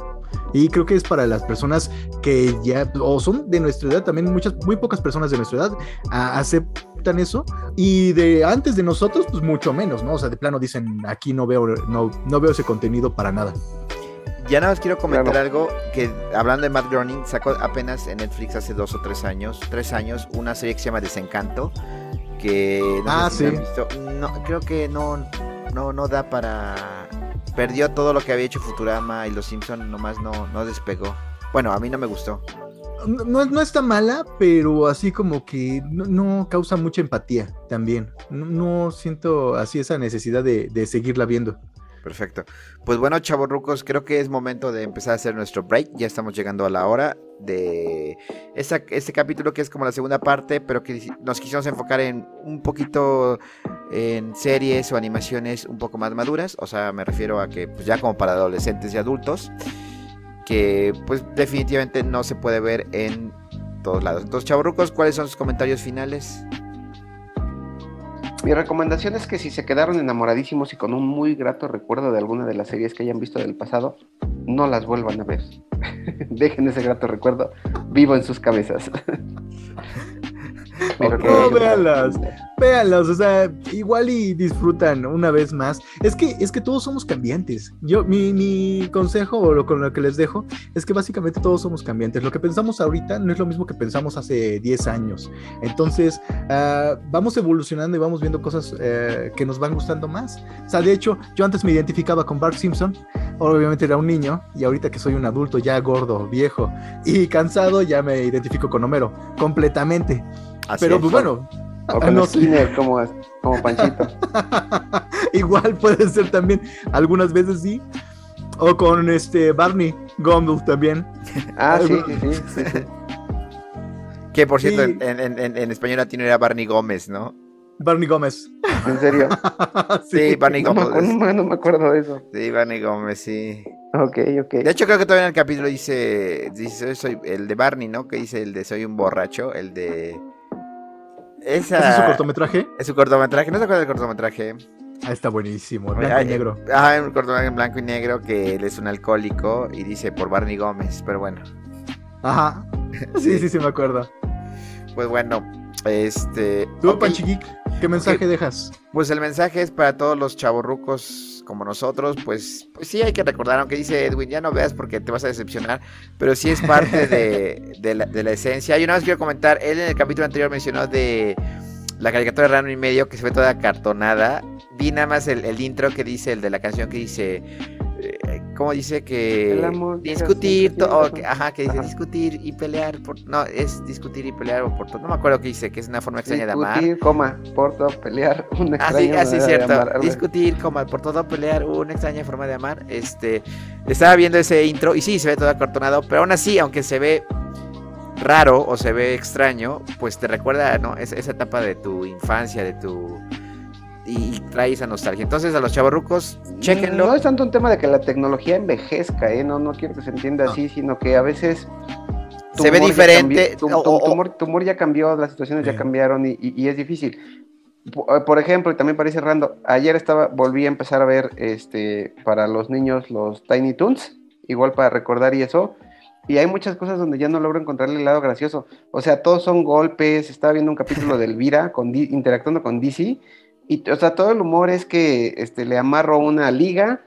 Y creo que es para las personas que ya, o son de nuestra edad, también muchas, muy pocas personas de nuestra edad a- aceptan eso. Y de antes de nosotros, pues mucho menos, ¿no? O sea, de plano dicen, aquí no veo, no, no veo ese contenido para nada. Ya nada más quiero comentar Claro. algo que hablando de Matt Groening sacó apenas en Netflix hace dos o tres años, tres años, una serie que se llama Desencanto, que no Ah, sé si la sí. han visto. No, creo que no, no, no da para perdió todo lo que había hecho Futurama y Los Simpson nomás no, no despegó. Bueno, a mí no me gustó. No, no, no está mala, pero así como que no, no causa mucha empatía también. No, no siento así esa necesidad de, de seguirla viendo. Perfecto. Pues bueno, chavorrucos, creo que es momento de empezar a hacer nuestro break. Ya estamos llegando a la hora de esta- este capítulo que es como la segunda parte, pero que nos quisimos enfocar en un poquito en series o animaciones un poco más maduras. O sea, me refiero a que pues ya como para adolescentes y adultos, que pues definitivamente no se puede ver en todos lados. Entonces, chavorrucos, ¿cuáles son sus comentarios finales? Mi recomendación es que si se quedaron enamoradísimos y con un muy grato recuerdo de alguna de las series que hayan visto del pasado, no las vuelvan a ver. Dejen ese grato recuerdo vivo en sus cabezas. Mi Ok. recomendación No, para- véanlas. O sea, igual y disfrutan una vez más. Es que, es que todos somos cambiantes. Yo, mi, mi consejo o lo con lo que les dejo es que básicamente todos somos cambiantes. Lo que pensamos ahorita no es lo mismo que pensamos hace 10 años. Entonces, ah, vamos evolucionando y vamos viendo cosas eh, que nos van gustando más. O sea, de hecho, yo antes me identificaba con Bart Simpson. Obviamente era un niño y ahorita que soy un adulto ya gordo, viejo y cansado, ya me identifico con Homero completamente. Así Pero es. pues bueno, O con no el sé. Skinner, como, como Panchito. Igual puede ser también, algunas veces sí. O con este Barney Gumble también. Ah, sí, sí, sí. sí, sí. Que por cierto, Sí. en, en- en- en español latino era Barney Gómez, ¿no? Barney Gómez. ¿En serio? Sí, Barney No me, Gómez. acuerdo, no me acuerdo de eso. Sí, Barney Gómez, sí. Ok, ok. De hecho, creo que todavía en el capítulo dice, dice soy el de Barney, ¿no? Que dice el de soy un borracho, el de... Esa... ¿Ese es su cortometraje? Es su cortometraje, ¿no se acuerda del cortometraje? Ah, está buenísimo, Ay, blanco y negro. Ah, un cortometraje en blanco y negro que él es un alcohólico y dice por Barney Gómez, pero bueno. Ajá. Sí, sí, sí, me acuerdo. Pues bueno, este... Tú, ok, Panchi Geek, ¿qué mensaje dejas? Pues el mensaje es para todos los chavorrucos como nosotros, pues, pues sí hay que recordar, aunque dice Edwin, ya no veas porque te vas a decepcionar, pero sí es parte de, de la, de la esencia. Y una vez quiero comentar, él en el capítulo anterior mencionó de la caricatura de Rano y medio que se ve toda cartonada. Vi nada más el, el intro que dice, el de la canción que dice, ¿cómo dice que El amor discutir, to- o que- ajá, que dice Ajá. discutir y pelear por, no, es discutir y pelear o por todo, no me acuerdo qué dice, que es una forma extraña de amar. Discutir, coma, porto, pelear, una Así, extraña así manera de amar. Discutir, como por todo pelear, una extraña forma de amar. Este, estaba viendo ese intro y sí, se ve todo acortonado, pero aún así, aunque se ve raro o se ve extraño, pues te recuerda, ¿no? Es- esa etapa de tu infancia, de tu... Y, trae esa nostalgia. Entonces, a los chavorrucos, chéquenlo. No es tanto un tema de que la tecnología envejezca, ¿eh? No, no quiero que se entienda No. así, sino que a veces... Se ve diferente, tu, humor, tu humor ya cambió, las situaciones ya cambiaron y, y- y es difícil. Eh, Por ejemplo, y también para ir cerrando, ayer estaba, volví a empezar a ver este para los niños los Tiny Toons, igual para recordar y eso. Y hay muchas cosas donde ya no logro encontrarle el lado gracioso. O sea, todos son golpes. Estaba viendo un capítulo de Elvira con interactuando con DC. Y, o sea, todo el humor es que este, le amarro una liga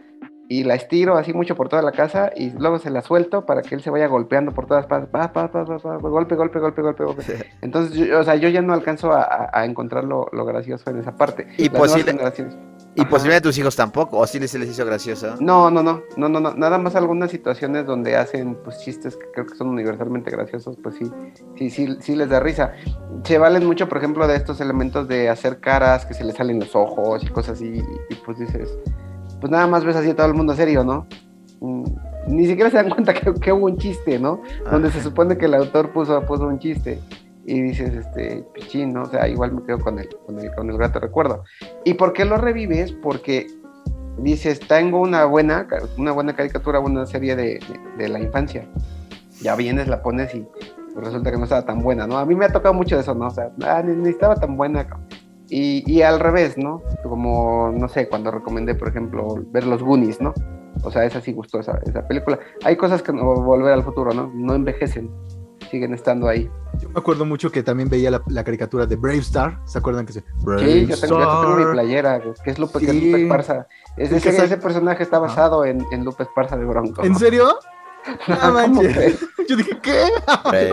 y la estiro así mucho por toda la casa y luego se la suelto para que él se vaya golpeando por todas partes. Pa, pa, pa, pa, pa, golpe, golpe, golpe, golpe, golpe. Entonces, yo, o sea, yo ya no alcanzo a, a- encontrar lo, lo gracioso en esa parte. Y Las posible- generaciones- Y Ajá. posiblemente tus hijos tampoco, o sí les, se les hizo gracioso. No, no, no, no, no, no, nada más algunas situaciones donde hacen pues chistes que creo que son universalmente graciosos, pues sí, sí, sí, sí les da risa. Se valen mucho, por ejemplo, de estos elementos de hacer caras, que se les salen los ojos y cosas así, y, y, pues dices, pues nada más ves así a todo el mundo serio, ¿no? Mm, Ni siquiera se dan cuenta que, que hubo un chiste, ¿no? Donde se supone que el autor puso, puso un chiste. Y dices, este, pichín, ¿no? O sea, igual me quedo con el, con el, con el grato recuerdo. ¿Y por qué lo revives? Porque dices, tengo una buena, una buena caricatura, una serie de, de- de la infancia. Ya vienes, la pones y pues, resulta que no estaba tan buena, ¿no? A mí me ha tocado mucho eso, ¿no? O sea, ah, ni, ni estaba tan buena. Y, y al revés, ¿no? Como, no sé, cuando recomendé, por ejemplo, ver los Goonies, ¿no? O sea, esa sí gustó, esa, esa película. Hay cosas que no volver al futuro, ¿no? No envejecen, siguen estando ahí. Yo me acuerdo mucho que también veía la, la caricatura de Brave Star. ¿Se acuerdan que se Brave Sí, yo tengo, yo tengo mi playera, que es Lupe, que es Sí. Lupe Esparza. Es ese, ese personaje está basado en, en Lupe Esparza de Bronco. ¿En serio? No ¿Cómo manches. Yo dije, ¿qué?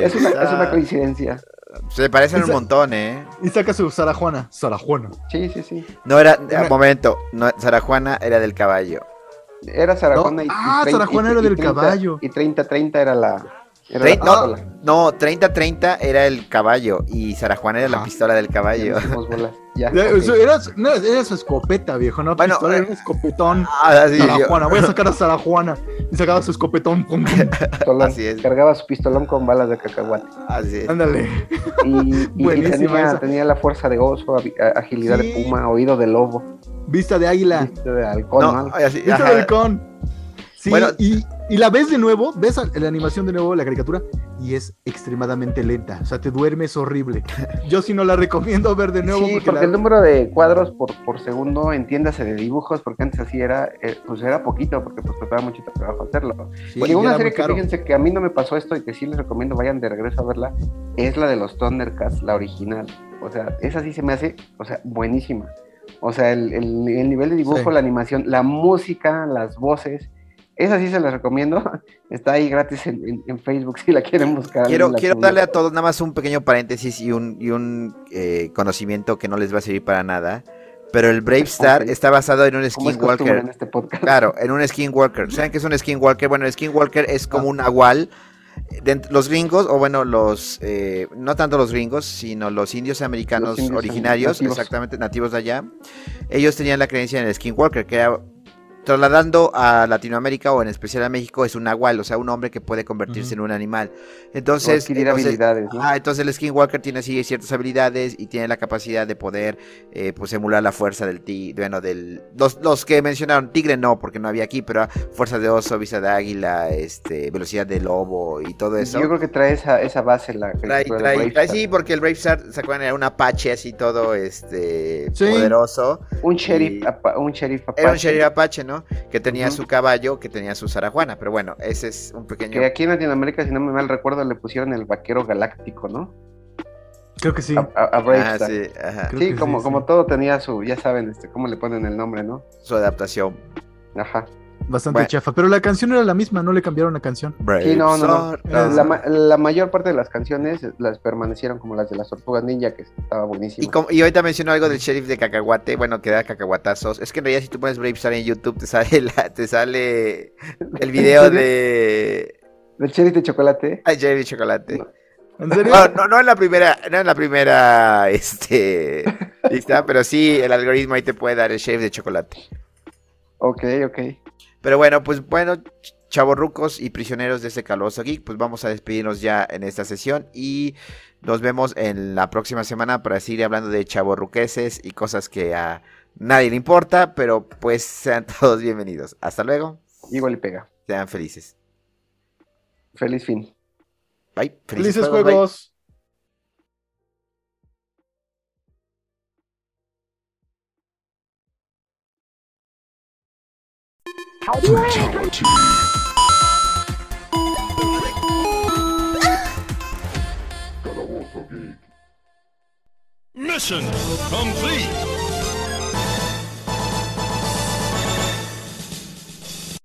Es una, es una coincidencia. Se parecen un montón, ¿eh? Y saca su Sara Juana. Sara Juana. Sí, sí, sí. No era, un momento, no, Sara Juana era del caballo. Era Sarajona No. y, y Ah, 30 Sarajona y- era y del 30 caballo. Y 30-30 era la. Era no, no, 30-30 era el caballo y Sara Juana era la pistola del caballo. Ya, Ya, Era, no, era su escopeta, viejo, no Bueno, pistola, era eh, un escopetón. Ah, sí, Sara Juana, voy a sacar a Sara Juana. Y sacaba su escopetón. pum, pum. Pistolón. así es. Cargaba su pistolón con balas de cacahuate. así es. Ándale. Y, tenía, la fuerza de oso, agilidad Sí. de puma, oído de lobo, Vista de águila. vista de halcón. No, ¿no? así, Vista ajá. de halcón. Sí, Bueno. y, y la ves de nuevo, ves la animación de nuevo, la caricatura, y es extremadamente lenta. O sea, te duermes horrible. Yo sí no la recomiendo ver de nuevo. sí, porque porque la- el número de cuadros por, por segundo, entiéndase de dibujos, porque antes así era, eh, pues era poquito, porque pues costaba mucho trabajo hacerlo. sí, ya una serie que caro. fíjense que a mí no me pasó esto y que sí les recomiendo vayan de regreso a verla, es la de los Thundercats, la original. O sea, esa sí se me hace, o sea, buenísima. O sea, el, el- el nivel de dibujo, Sí. la animación, la música, las voces, esa sí se las recomiendo. Está ahí gratis en, en- en Facebook si la quieren buscar. Quiero, quiero darle a todos nada más un pequeño paréntesis y un, y un eh, conocimiento que no les va a servir para nada. Pero el Brave Star está basado en un Como es costumbre en Skinwalker. este podcast. Claro, en un Skinwalker. ¿Saben qué es un Skinwalker? Bueno, el Skinwalker es como Ah. un nahual. De- los gringos, o bueno, los, eh, no tanto los gringos, sino los indios americanos Los indios originarios, nativos. exactamente, nativos de allá, ellos tenían la creencia en el Skinwalker, que era, trasladando a Latinoamérica o en especial a México, es un nahual, o sea, un hombre que puede convertirse en un animal. O Entonces, adquirir entonces- habilidades. ¿no? Ah, entonces el Skinwalker tiene así ciertas habilidades y tiene la capacidad de poder eh, pues emular la fuerza del tigre, bueno, del los, los que mencionaron, tigre no, porque no había aquí, pero fuerza de oso, vista de águila, este, velocidad de lobo y todo eso. Yo creo que trae esa, esa base la Trae- trae- Brave trae- sí, porque el Brave Star, ¿se acuerdan? Era un apache así todo este Sí. poderoso. Un sheriff, y- apa- un sheriff Era un apache, sheriff apache, ¿no? Que tenía su caballo, que tenía su zarajuana, pero bueno, ese es un pequeño... Que aquí en Latinoamérica, si no me mal recuerdo, le pusieron el vaquero galáctico, ¿no? Creo que sí. A, a- a Brave Ah, sí, ajá, Sí, como, sí, como sí. todo tenía su, ya saben, este, cómo le ponen el nombre, ¿no? su adaptación. Ajá. Bastante Bueno. chafa. Pero la canción era la misma, no le cambiaron la canción. Sí, no, no, no. Brave Ah. La, ma- la mayor parte de las canciones las permanecieron como las de las tortugas ninja, que estaba buenísimo. Y, como- y ahorita mencionó algo del sheriff de cacahuate, bueno, que da cacahuatazos. Es que en realidad si tú pones Brave Star en YouTube te sale la- te sale el video de ¿Del cherry de chocolate? Ay, sheriff de chocolate. No. ¿En serio? No, no, no en la primera, no en la primera este lista, pero sí el algoritmo ahí te puede dar el sheriff de chocolate. Ok, ok. Pero bueno, pues bueno, chavorrucos y prisioneros de este caloso geek, pues vamos a despedirnos ya en esta sesión y nos vemos en la próxima semana para seguir hablando de chavorruqueses y cosas que a nadie le importa, pero pues sean todos bienvenidos. Hasta luego, Igual y pega. sean felices. Feliz fin. Bye. Felices bye. Juegos. Mission complete.